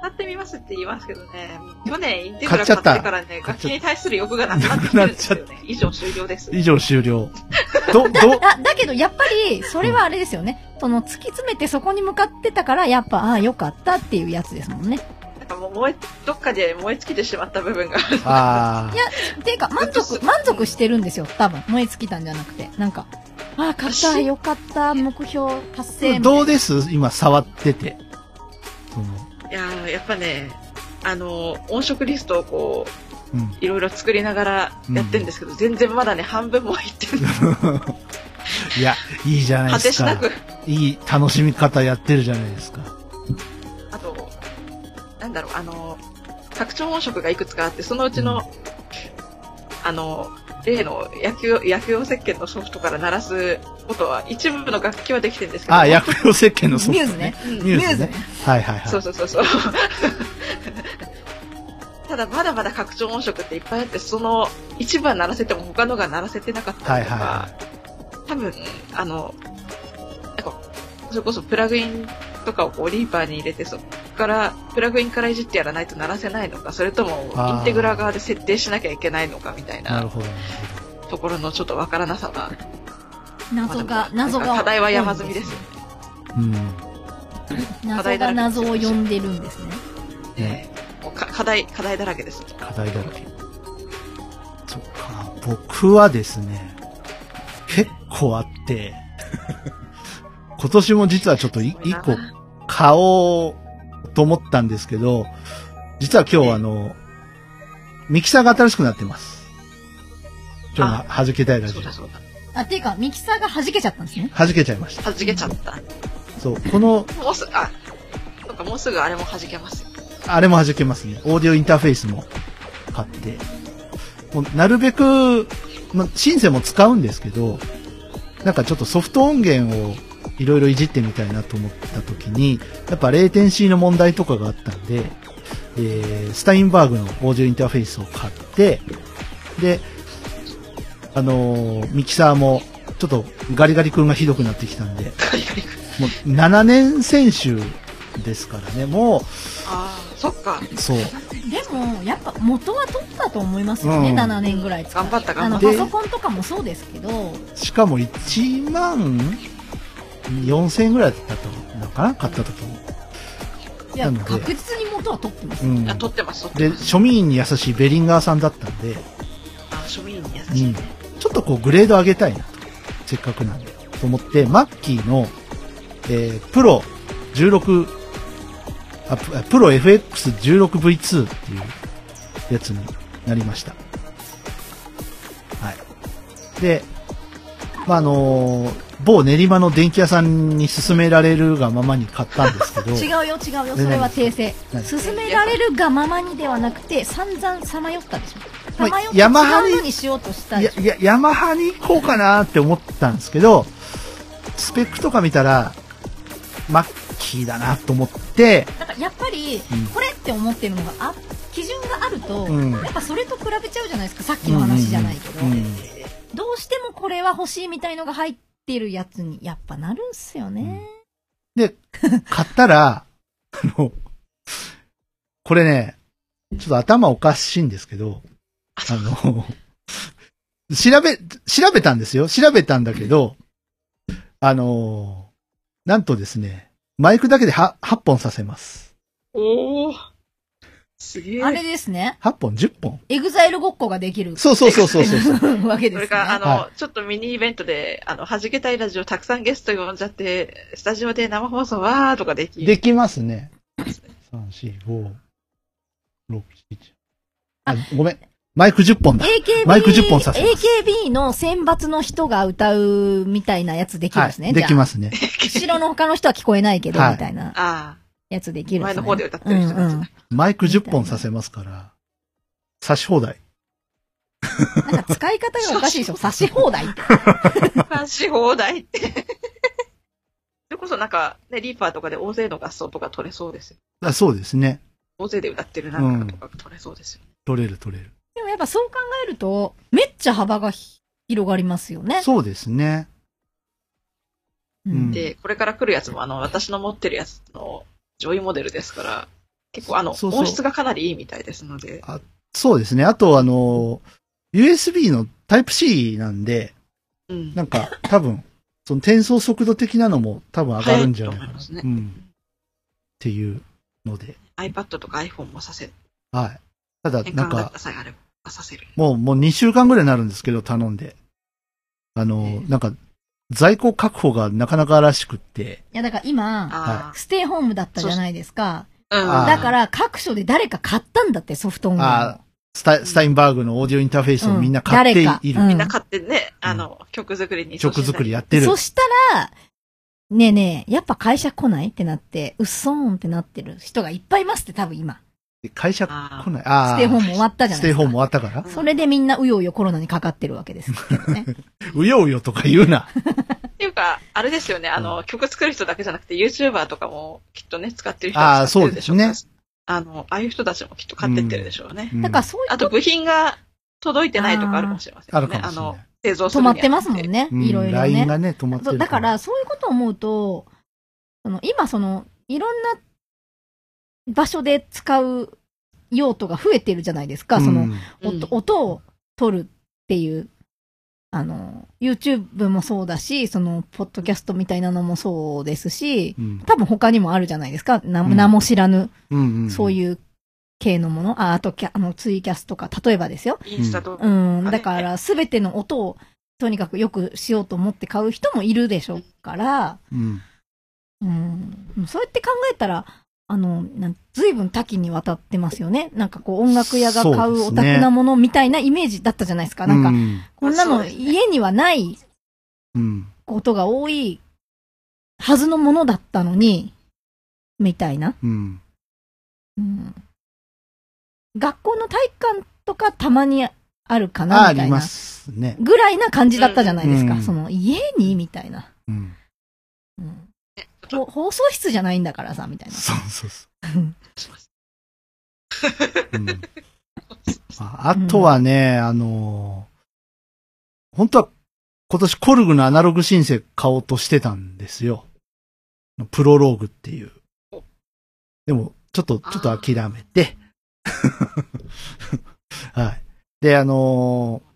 買ってみますって言いますけどね、去年インテグラ買っ買っちゃったてからね、楽器に対する欲がなくなってきてるんですよね。以上終了です。以上終了。ど、ど、あ、だけどやっぱり、それはあれですよね。その突き詰めてそこに向かってたから、やっぱ、ああ、よかったっていうやつですもんね。かもう燃え、どっかで燃え尽きてしまった部分がある。あいや、ていうか、満足、満足してるんですよ。多分。燃え尽きたんじゃなくて。なんか、ああ、買った、よかった、目標達成。どうです？今触ってて。その、いやーやっぱね、あの、音色リストをこう、うん。いろいろ作りながらやってるんですけど、全然まだね、半分も入ってる。いや、いいじゃない果ですかてしなく。。いい楽しみ方やってるじゃないですか。なんだろう、あの、拡張音色がいくつかあって、そのうちの、あの、例の野球、野球用石鹸のソフトから鳴らすことは、一部の楽器はできてるんですけど。あ、薬用石鹸のソフトミューズね。うんミューズね。はいはいはい。そうそうそうそう。ただ、まだまだ拡張音色っていっぱいあって、その一部は鳴らせても他のが鳴らせてなかったりとか、はいは多分、あの、なんか、それこそプラグインとかをこうリーパーに入れて、そこから、プラグインからいじってやらないと鳴らせないのか、それともインテグラ側で設定しなきゃいけないのかみたいなところのちょっとわからなさは、謎が、謎が。課題は山積みですよね。うん。謎が謎を呼んでるんですね。ね、課題、課題だらけです。課題だらけ。そっか。僕はですね、結構あって、今年も実はちょっとい一個買おうと思ったんですけど、実は今日あの、ミキサーが新しくなってます。今日の弾けたいラジそうだそうだ。あ、っていうか、ミキサーが弾けちゃったんですね。オ。弾けちゃいました。弾けちゃった。そう、この、もうすぐ、あ、そっか、もうすぐあれも弾けますよ。あれも弾けますね。オーディオインターフェースも買って。もうなるべく、ま、シンセも使うんですけど、なんかちょっとソフト音源をいろいろいじってみたいなと思った時に、やっぱレーテンシーの問題とかがあったんで、えー、スタインバーグのオーディオインターフェースを買って、で、あのーミキサーも、ちょっとガリガリ君がひどくなってきたんで、ガリガリ君。もう7年選手ですからね、もああ、そっか。う、そう、でも、やっぱ元は取ったと思いますよね。うん7年ぐらい使って頑張ったあの、頑張ったパソコンとかもそうですけど、しかも1万4000円ぐらいだったのかな？買った時に。いや、なので確実に元は取ってます。うんあ、撮ってます、で、ます。庶民に優しいベリンガーさんだったんで、あ、庶民に優うんしいね。。ちょっとこうグレード上げたいなと。せっかくなんで。と思って、マッキーの、えー、プロ16、あ、ププロ FX16V2 っていうやつになりました。はい。で、まあ、あのー某練馬の電気屋さんに勧められるがままに買ったんですけど、違うよ、違うよ。でそれは訂正。何進められるがままにではなくて、散々さまよったでしょ。まにうのにしようとしたでしょ。いやヤマハに行こうかなって思ったんですけど、スペックとか見たら、マッキーだなと思って、だからやっぱりうん、これって思ってるのがあ、基準があると、うんやっぱそれと比べちゃうじゃないですか。さっきの話じゃないけど。うんうんうんどうしてもこれは欲しいみたいのが入ってるやつに、やっぱなるんすよね。で、買ったら、あの、これね、ちょっと頭おかしいんですけど、あの、調べ、調べたんですよ。調べたんだけど、あの、なんとですね、マイクだけで 8, 8本させます。おお。すげえ。あれですね。8本 ?10 本エグザイルごっこができるそうそうそうそうそう。わけですね。それから、あの、はちょっとミニイベントで、あの、弾けたいラジオたくさんゲスト呼んじゃって、スタジオで生放送わーとかできできますね。3、4、5、6、7。あ、ごめん。マイク10本だ。AKB、マイク10本させ AKB の選抜の人が歌うみたいなやつできるんですね。はい。できますすね。後ろの他の人は聞こえないけど、はいみたいなああ、やつできるね。前の方で歌ってる人たちうんうんだ。マイク10本させますから、差し放題。なんか使い方がおかしいでしょ。差し放題って。監視放題って。それこそなんか、ね、リーパーとかで大勢の合奏とか取れそうですよ。あそうですね。大勢で歌ってるなんかとか取れそうですよ。取れる取れる。でもやっぱそう考えると、めっちゃ幅がひ広がりますよね。そうですね。うんで、これから来るやつもあの、私の持ってるやつの上位モデルですから、結構あの、そうそう音質がかなりいいみたいですので、そうですね。あと、あの、USB のタイプ C なんで、うん。なんか、多分、その転送速度的なのも多分上がるんじゃないかな。ねうん。っていうので、iPad とか iPhone もさせる。はい。ただ、なんか。もう、もう2週間ぐらいになるんですけど、頼んで。あの、なんか、在庫確保がなかなからしくって、いやだから今、あステイホームだったじゃないですか。あ、うん。だから各所で誰か買ったんだって、ソフト音源あスタスタインバーグのオーディオインターフェースをみんな買っている。うんみんな買ってね、あの、曲作りに。曲作りやってる。そしたら、ねえねえ、やっぱ会社来ないってなって、うっそーんってなってる人がいっぱいいますって多分今。会社あ来ない。ああ。ステイホーム終わったじゃないですか。ステイホーム終わったから？それでみんなうようよコロナにかかってるわけですけどね。うようよとか言うな。っていうか、あれですよね、あの、曲作る人だけじゃなくて、YouTuber とかもきっとね、使ってる人あーは使ってるでしょうからそあの、ああいう人たちもきっと買ってってるでしょうね。うんだからそういうあと、部品が届いてないとかあるかもしれませんね。あるかもしれないあの、製造す止まってますもんね。うんいろいろ LINE ね。がね、止まってるそうだから、そういうことを思うと、その今その、いろんな場所で使う用途が増えてるじゃないですか。その、音音を取るっていう、あの、YouTube もそうだし、その、ポッドキャストみたいなのもそうですし、うん多分他にもあるじゃないですか。なうん名も知らぬ、うんそういう系のもの。あ、あとキャ、あの、ツイキャスとか、例えばですよ。インスタとか、うん。ねだから、すべての音を、とにかくよくしようと思って買う人もいるでしょうから、うんうん。そうやって考えたら、あの、なん随分多岐にわたってますよね。なんかこう、音楽屋が買そうオタクなものみたいなイメージだったじゃないですか。なんか、うんこんなの家にはないうんことが多いはずのものだったのに、みたいな。うんうん、学校の体育館とかたまにあるかあな、みたいなありま。すね。ぐらいな感じだったじゃないですか。うんその、家にみたいな。うんうんほ放送室じゃないんだからさ、みたいな。そうそうそう。うんああとはね、あのー本当は今年コルグのアナログシンセ買おうとしてたんですよ。プロローグっていう。でも、ちょっと、ちょっと諦めて。はい。で、あのー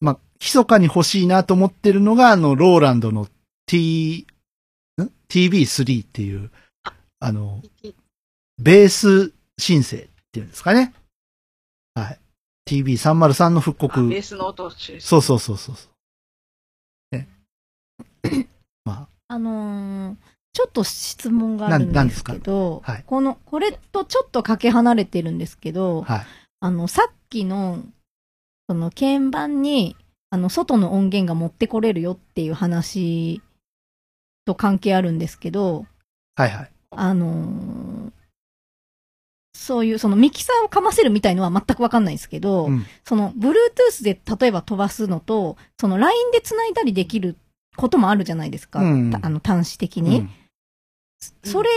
まあ、密かに欲しいなと思ってるのが、あの、ローランドの T、ん ?TB3 っていう、あの、ベース申請っていうんですかね。はい。TB303 の復あ刻。ベースの音を中心そうそうそうそうそう。ね。まあのーちょっと質問があるんでなんなんですけど、はいこの、これとちょっとかけ離れてるんですけど、あ、はい。あの、さっきの、その、鍵盤に、あの、外の音源が持ってこれるよっていう話と関係あるんですけど、はいはい。あのーそういう、そのミキサーをかませるみたいのは全くわかんないですけど、うんその、Bluetooth で例えば飛ばすのと、その LINE で繋いだりできることもあるじゃないですか。うんたあの、端子的に。うんそれ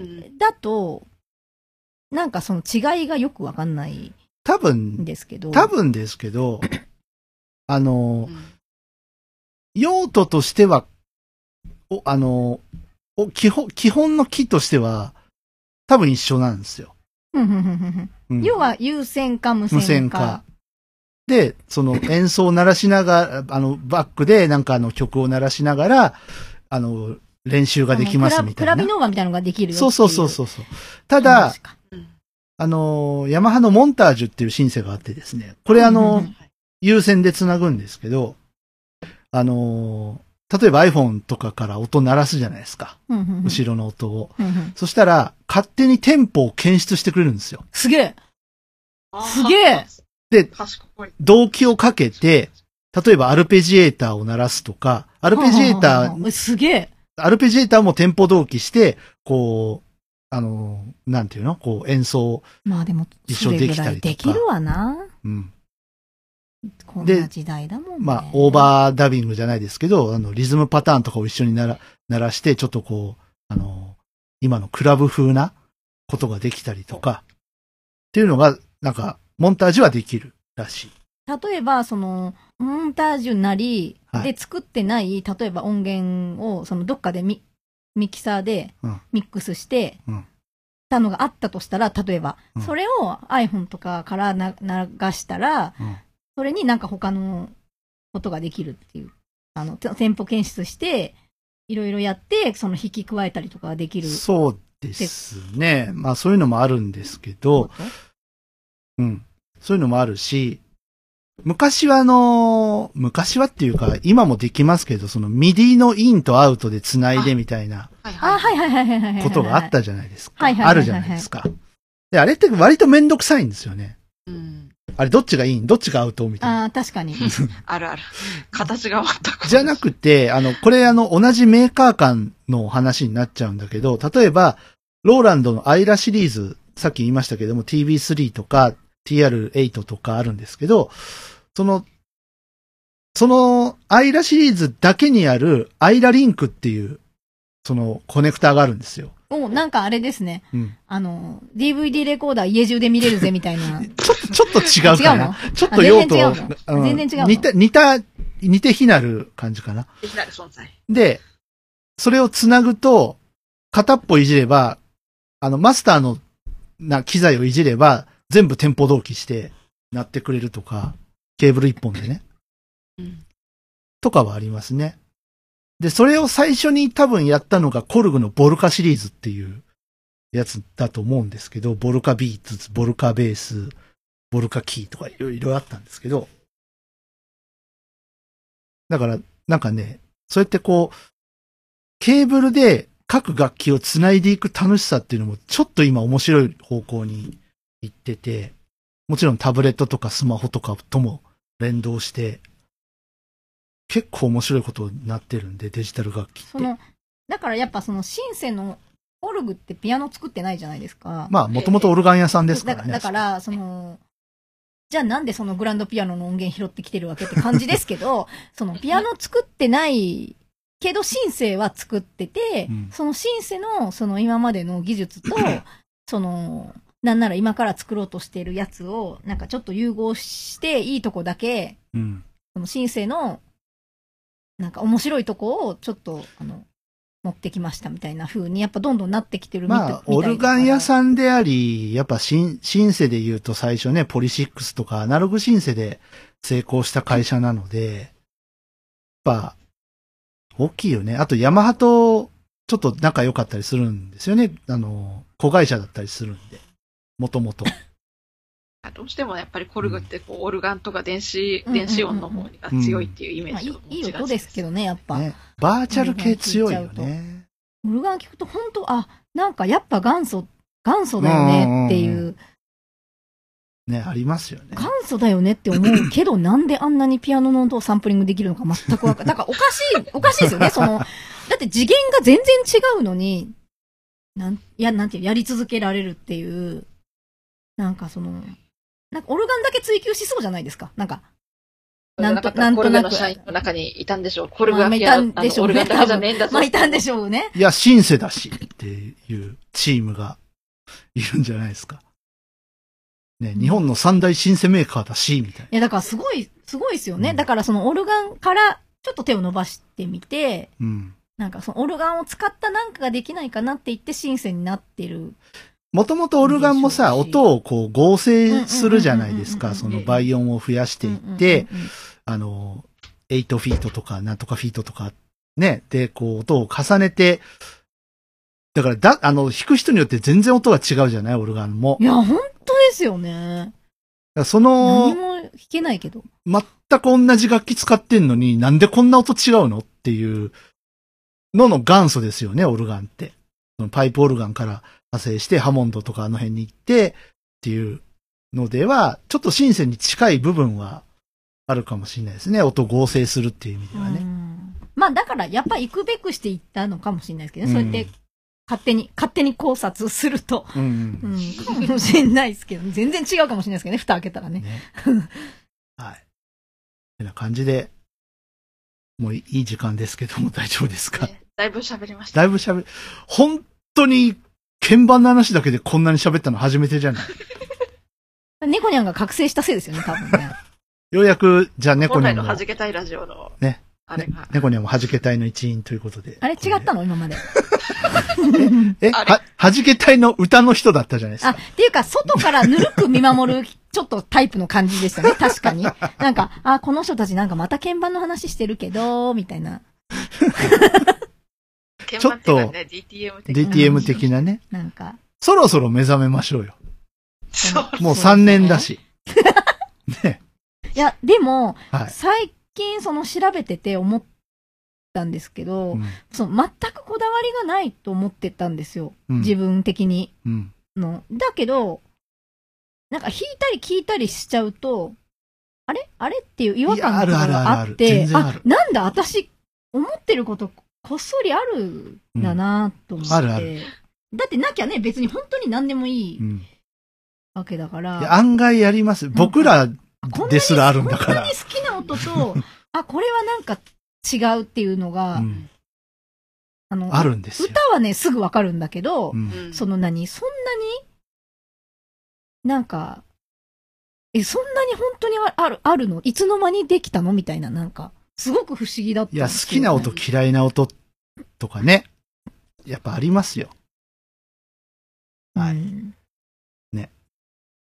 うんだと、なんかその違いがよくわかんないん多分、ですけど。多分ですけど、あのう、ん用途としては、お、あの、お基本、基本の木としては、多分一緒なんですよ。うん要は、有線か無線か。無線か。で、その演奏を鳴らしながら、あの、バックでなんかあの曲を鳴らしながら、あの、練習ができますみたいなクラビ。ノーバみたいなのができるよそうそうそうそうそう。ただあの、ヤマハのモンタージュっていうシンセがあってですね、これあのうんうんうん、有線で繋ぐんですけど、あの、例えば iPhone とかから音鳴らすじゃないですか。うんうんうん後ろの音を。うんうんそしたら、勝手にテンポを検出してくれるんですよ。すげえすげえで。動機をかけて、例えばアルペジエーターを鳴らすとか、アルペジエーター、すげえ。アルペジエーターもテンポ同期して、こう、あの、なんていうの？こう演奏、まあでも、一緒できたりとかそれぐらいできるわな。うん。こんな時代だもんね。まあ、オーバーダビングじゃないですけど、あの、リズムパターンとかを一緒になら、鳴らして、ちょっとこう、あの、今のクラブ風なことができたりとか、っていうのが、なんか、モンタージュはできるらしい。例えば、その、モンタージュなり、はい。で作ってない、例えば音源を、そのどっかでミミキサーでうん。ミックスしてうん、たのがあったとしたら、例えば、うん。それを iPhone とかからな流したら、うんそれになんか他のことができるっていう。あの、テンポ検出して、いろいろやって、その引き加えたりとかができるそうですね。まあ、そういうのもあるんですけどうん。そういうのもあるし、昔はあの、昔はっていうか、今もできますけど、その MIDI のインとアウトで繋いでみたいなはいあ、はいはいはいはい。ことがあったじゃないですか。あるじゃないですか。で、あれって割とめんどくさいんですよね。うん。あれどっちがインどっちがアウトみたいな。ああ、確かに。あるある。形が全く。じゃなくて、あの、これあの、同じメーカー間の話になっちゃうんだけど、例えば、ローランドのアイラシリーズ、さっき言いましたけども、TB3 とか TR8 とかあるんですけど、その、その、アイラシリーズだけにあるアイラリンクっていう、その、コネクターがあるんですよ。お、なんかあれですね。うん。あの、DVD レコーダー家中で見れるぜみたいな。ちょっと、ちょっと違うかな。ちょっとあ用途、全然違うの？うん全然違うの？似た、似た、似て非なる感じかな。できない存在。で、それをつなぐと、片っぽいじれば、あの、マスターのな機材をいじれば、全部店舗同期して、なってくれるとか、ケーブル一本でね。うん。とかはありますね。で、それを最初に多分やったのがコルグのボルカシリーズっていうやつだと思うんですけど、ボルカビーツ、ボルカベース、ボルカキーとかいろいろあったんですけど、だから、なんかね、そうやってこう、ケーブルで各楽器を繋いでいく楽しさっていうのもちょっと今面白い方向に行ってて、もちろんタブレットとかスマホとかとも連動して、結構面白いことになってるんで、デジタル楽器って。その、だからやっぱそのシンセのオルグってピアノ作ってないじゃないですか。まあ、もともとオルガン屋さんですからね。だだから、その、じゃあなんでそのグランドピアノの音源拾ってきてるわけって感じですけど、そのピアノ作ってないけどシンセは作ってて、うんそのシンセのその今までの技術と、その、なんなら今から作ろうとしてるやつを、なんかちょっと融合して、いいとこだけ、うん。そのシンセの、なんか面白いとこをちょっと、あの、持ってきましたみたいな風に、やっぱどんどんなってきてるみたいなまあ、オルガン屋さんであり、やっぱシンシンセで言うと最初ね、ポリシックスとかアナログシンセで成功した会社なので、やっぱ、大きいよね。あと、ヤマハとちょっと仲良かったりするんですよね。あの、子会社だったりするんで。もともと。どうしてもやっぱりコルグってこう、オルガンとか電子、うんうんうんうん電子音の方が強いっていうイメージをいいい持ちがち音ですけどね、やっぱ。ね。バーチャル系強いよね。オルガン聞くと本当、あ、なんかやっぱ元祖、元祖だよねっていう、うんうんね、ありますよね。元祖だよねって思うけど、なんであんなにピアノの音をサンプリングできるのか全くわかん だからおかしい、おかしいですよね、その、だって次元が全然違うのに、なん、いや、なんていう、やり続けられるっていう、なんかその、なんかオルガンだけ追求しそうじゃないですか、なんか。なんと、なんとなく。の社員の中にいたんでしょう。コルグがまあいたんでしょうねあのオルガンだけじゃねえんだぞ。まあ、いたんでしょうね。いや、シンセだしっていうチームがいるんじゃないですか。ね、日本の三大シンセメーカーだし、みたいいや、だからすごい、すごいですよね。うんだからそのオルガンからちょっと手を伸ばしてみて、な。うん。なんかそのオルガンを使ったなんかができないかなって言ってシンセになってる。もともとオルガンもさ、音をこう合成するじゃないですか。その倍音を増やしていって、あの、8フィートとかなんとかフィートとか、ね、で、こう音を重ねて、だからだ、あの、弾く人によって全然音が違うじゃないオルガンも。いや、本当ですよね。その、何も弾けないけど。全く同じ楽器使ってんのになんでこんな音違うのっていうのの元祖ですよね、オルガンって。パイプオルガンから派生して、ハモンドとかあの辺に行って、っていうのでは、ちょっとシンセに近い部分はあるかもしれないですね。音合成するっていう意味ではね。うんまあだから、やっぱ行くべくして行ったのかもしれないですけどね。うんそうやって、勝手に、勝手に考察すると。うんうんうん、かもしれないですけど、全然違うかもしれないですけどね、蓋開けたらね。ね。はい。てな感じで、もういい時間ですけども大丈夫ですか、ねだいぶ喋りました。だいぶ喋る。本当に鍵盤の話だけでこんなに喋ったの初めてじゃない 猫ニャンが覚醒したせいですよね、多分ね。ようやく、じゃあ猫にゃんも、弾けたいラジオの、ねねあれが。猫にゃんも弾け隊の一員ということで。あれ違ったの今まで。え、は、弾け隊の歌の人だったじゃないですあ、か。っていうか、外からぬるく見守る、ちょっとタイプの感じでしたね、確かに。なんか、あ、この人たちなんかまた鍵盤の話してるけど、みたいな。鍵盤っていうかね、DTM 的な。DTM 的なね。なんか。そろそろ目覚めましょうよ。そう。もう3年だし。ね。いや、でも、はい。最近その調べてて思ったんですけど、うんその全くこだわりがないと思ってたんですよ。うん自分的にうん。の。だけど、なんか弾いたり聞いたりしちゃうと、あれ？あれ？っていう違和感があって、あるなんだ、私、思ってること、こっそりあるんだなと思って、あるあるだってなきゃね、別に本当に何でもいいうん。わけだから。案外やります。僕らですらあるんだからこんなに。好きな音と、あ、これはなんか違うっていうのが、うんあの、あるんですよ。歌はね、すぐわかるんだけど、うんうんその何、そんなに、なんか、え、そんなに本当にある、あるの？いつの間にできたの？みたいな、なんか、すごく不思議だったんいや、好きな音、嫌いな音とかね。やっぱありますよ。はいうん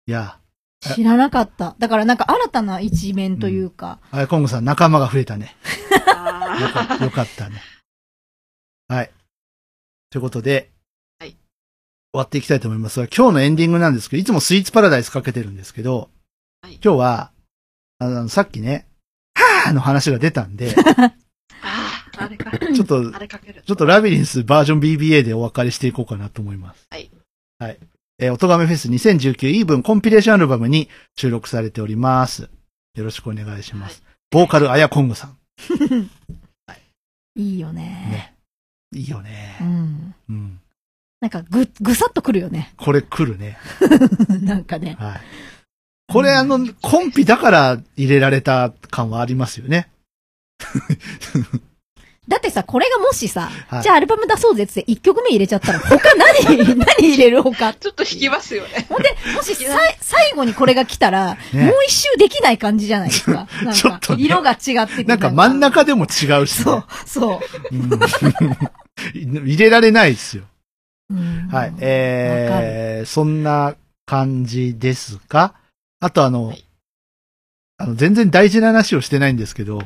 いや、知らなかった。だからなんか新たな一面というか、あやコングさん仲間が増えたね。あよかよかったね。はい。ということで、はい終わっていきたいと思いますが、今日のエンディングなんですけど、いつもスイーツパラダイスかけてるんですけど、はい今日は、あの、さっきね、はぁの話が出たんで、あれか。ちょっとあ、れかける。ちょっとラビリンスバージョン BBA でお別れしていこうかなと思います。はい。はい。えー、音亀フェス2019イーブンコンピレーションアルバムに収録されております。よろしくお願いします。ボーカルアヤコングさん。いいよね。ね。いいよねう。ん。うん。なんかぐ、ぐさっとくるよね。これ来るね。なんかね。はい。これあの、コンピだから入れられた感はありますよね。だってさ、これがもしさ、はいじゃあアルバム出そうぜって1曲目入れちゃったら、他何、何入れる他。ちょっと引きますよね。ほんで、もしさい最後にこれが来たら、ねもう一周できない感じじゃないですか。なんかちょっと、ね色が違ってて。なんか真ん中でも違うし、ね。そう、そう。うん 入れられないですよ。うんはい。えー、そんな感じですか？あとあの、はいあの、全然大事な話をしてないんですけど、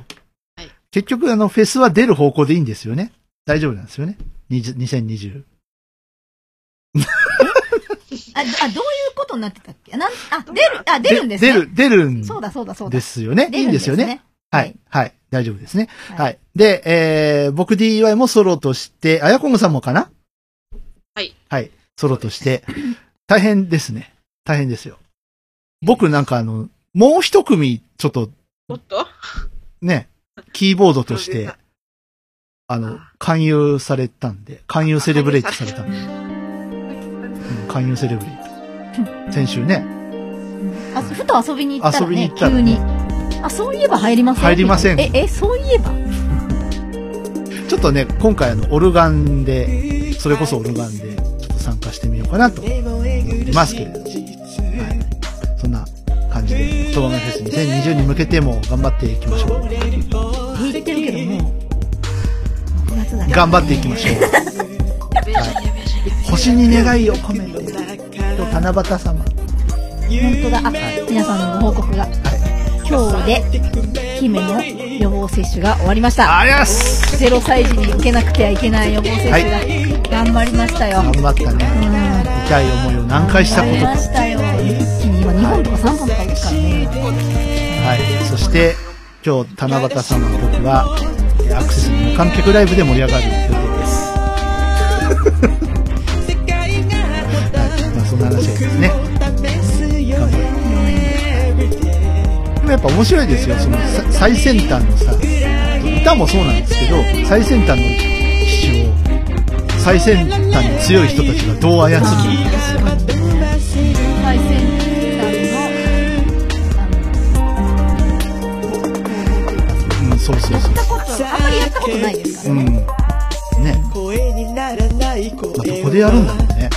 結局あの、フェスは出る方向でいいんですよね。大丈夫なんですよね。20 2020。あ、あ、どういうことになってたっけ？なん、あ、出る、あ、出るんですね。出る、出るんそうだ、そうだ、そうだ。ですよね。いいんですよね。。ははいい。はい。大丈夫ですね。はいはい。で、えー、僕 DY もソロとして、あやこんぐさんもかな？はい。はい。ソロとして、大変ですね。大変ですよ。僕なんかあの、もう一組、ちょっとおっと？ね、キーボードとしてあの、勧誘されたんで、勧誘セレブレイトされたんで、うん勧誘セレブレイト。先週ね、あ、ふと遊びに行ったらね遊びに行っ、たら。急に。あ、そういえば入りません？入りません。え、え、そういえば？ちょっとね、今回あの、オルガンで、それこそオルガンで、ちょっと参加してみようかなと思ってますけれども、はい。そんな感じで、トガメフェス2020に向けても頑張っていきましょう。言ってるけども、6月だね頑張っていきましょう。やべえじゃん、やべえじゃん。星に願いを込めて、と七夕様。本当だ。あ、皆さんのご報告が。今日で、姫の予防接種が終わりました。ありゃっす0歳児に受けなくてはいけない予防接種が、頑張りましたよ。頑張ったうん。ね。痛い思いを何回したこと？か。一気に今2本とか3本とか打つからね。はい。そして、今日、七夕様の僕は、えーアクセスの無観客ライブで盛り上がる予定です。はい。まあ、そんな話ですね。頑張る。でもやっぱ面白いですよ。そのさ最先端のさ、歌もそうなんですけど、最先端の機種を、最先端に強い人たちがどう操るのか。そうそうそうやった。こと、あんまりやったことないですからね。うん。ね。まあ、どこでやるんだろうね。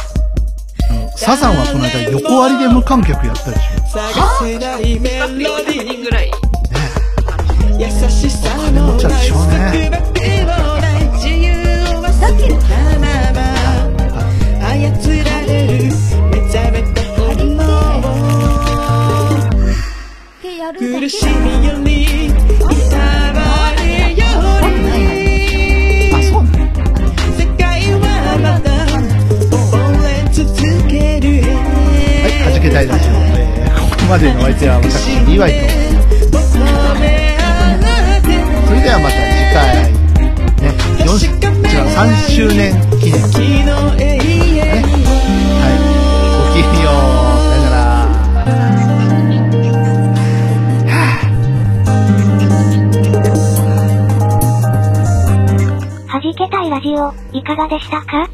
あの、サザンはこの間横割りで無観客やったでし100人ぐらい。ょ。金持ちゃでしょうね。だけど、までのお相手は私、DY と。それではまた次回、ね、4、違う、3周年記念。昨日永遠にはい。ごきげんよう。さよなら。はじけたいラジオ、いかがでしたか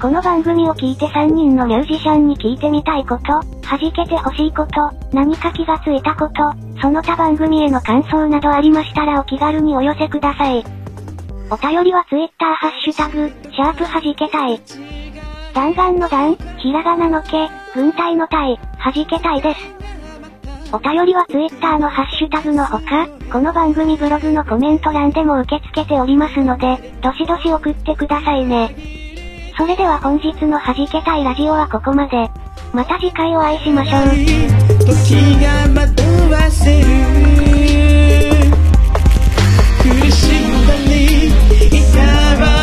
この番組を聞いて3人のミュージシャンに聞いてみたいこと、はじけてほしいこと、何か気がついたこと、その他番組への感想などありましたらお気軽にお寄せください。お便りは Twitter ハッシュタグ、シャープはじけたい。弾丸の弾、ひらがなのけ、軍隊の隊、はじけたいです。お便りは Twitter のハッシュタグのほか、この番組ブログのコメント欄でも受け付けておりますので、どしどし送ってくださいね。それでは本日の弾けたいラジオはここまで。また次回お会いしましょう。時が惑わせる苦しみにいたわ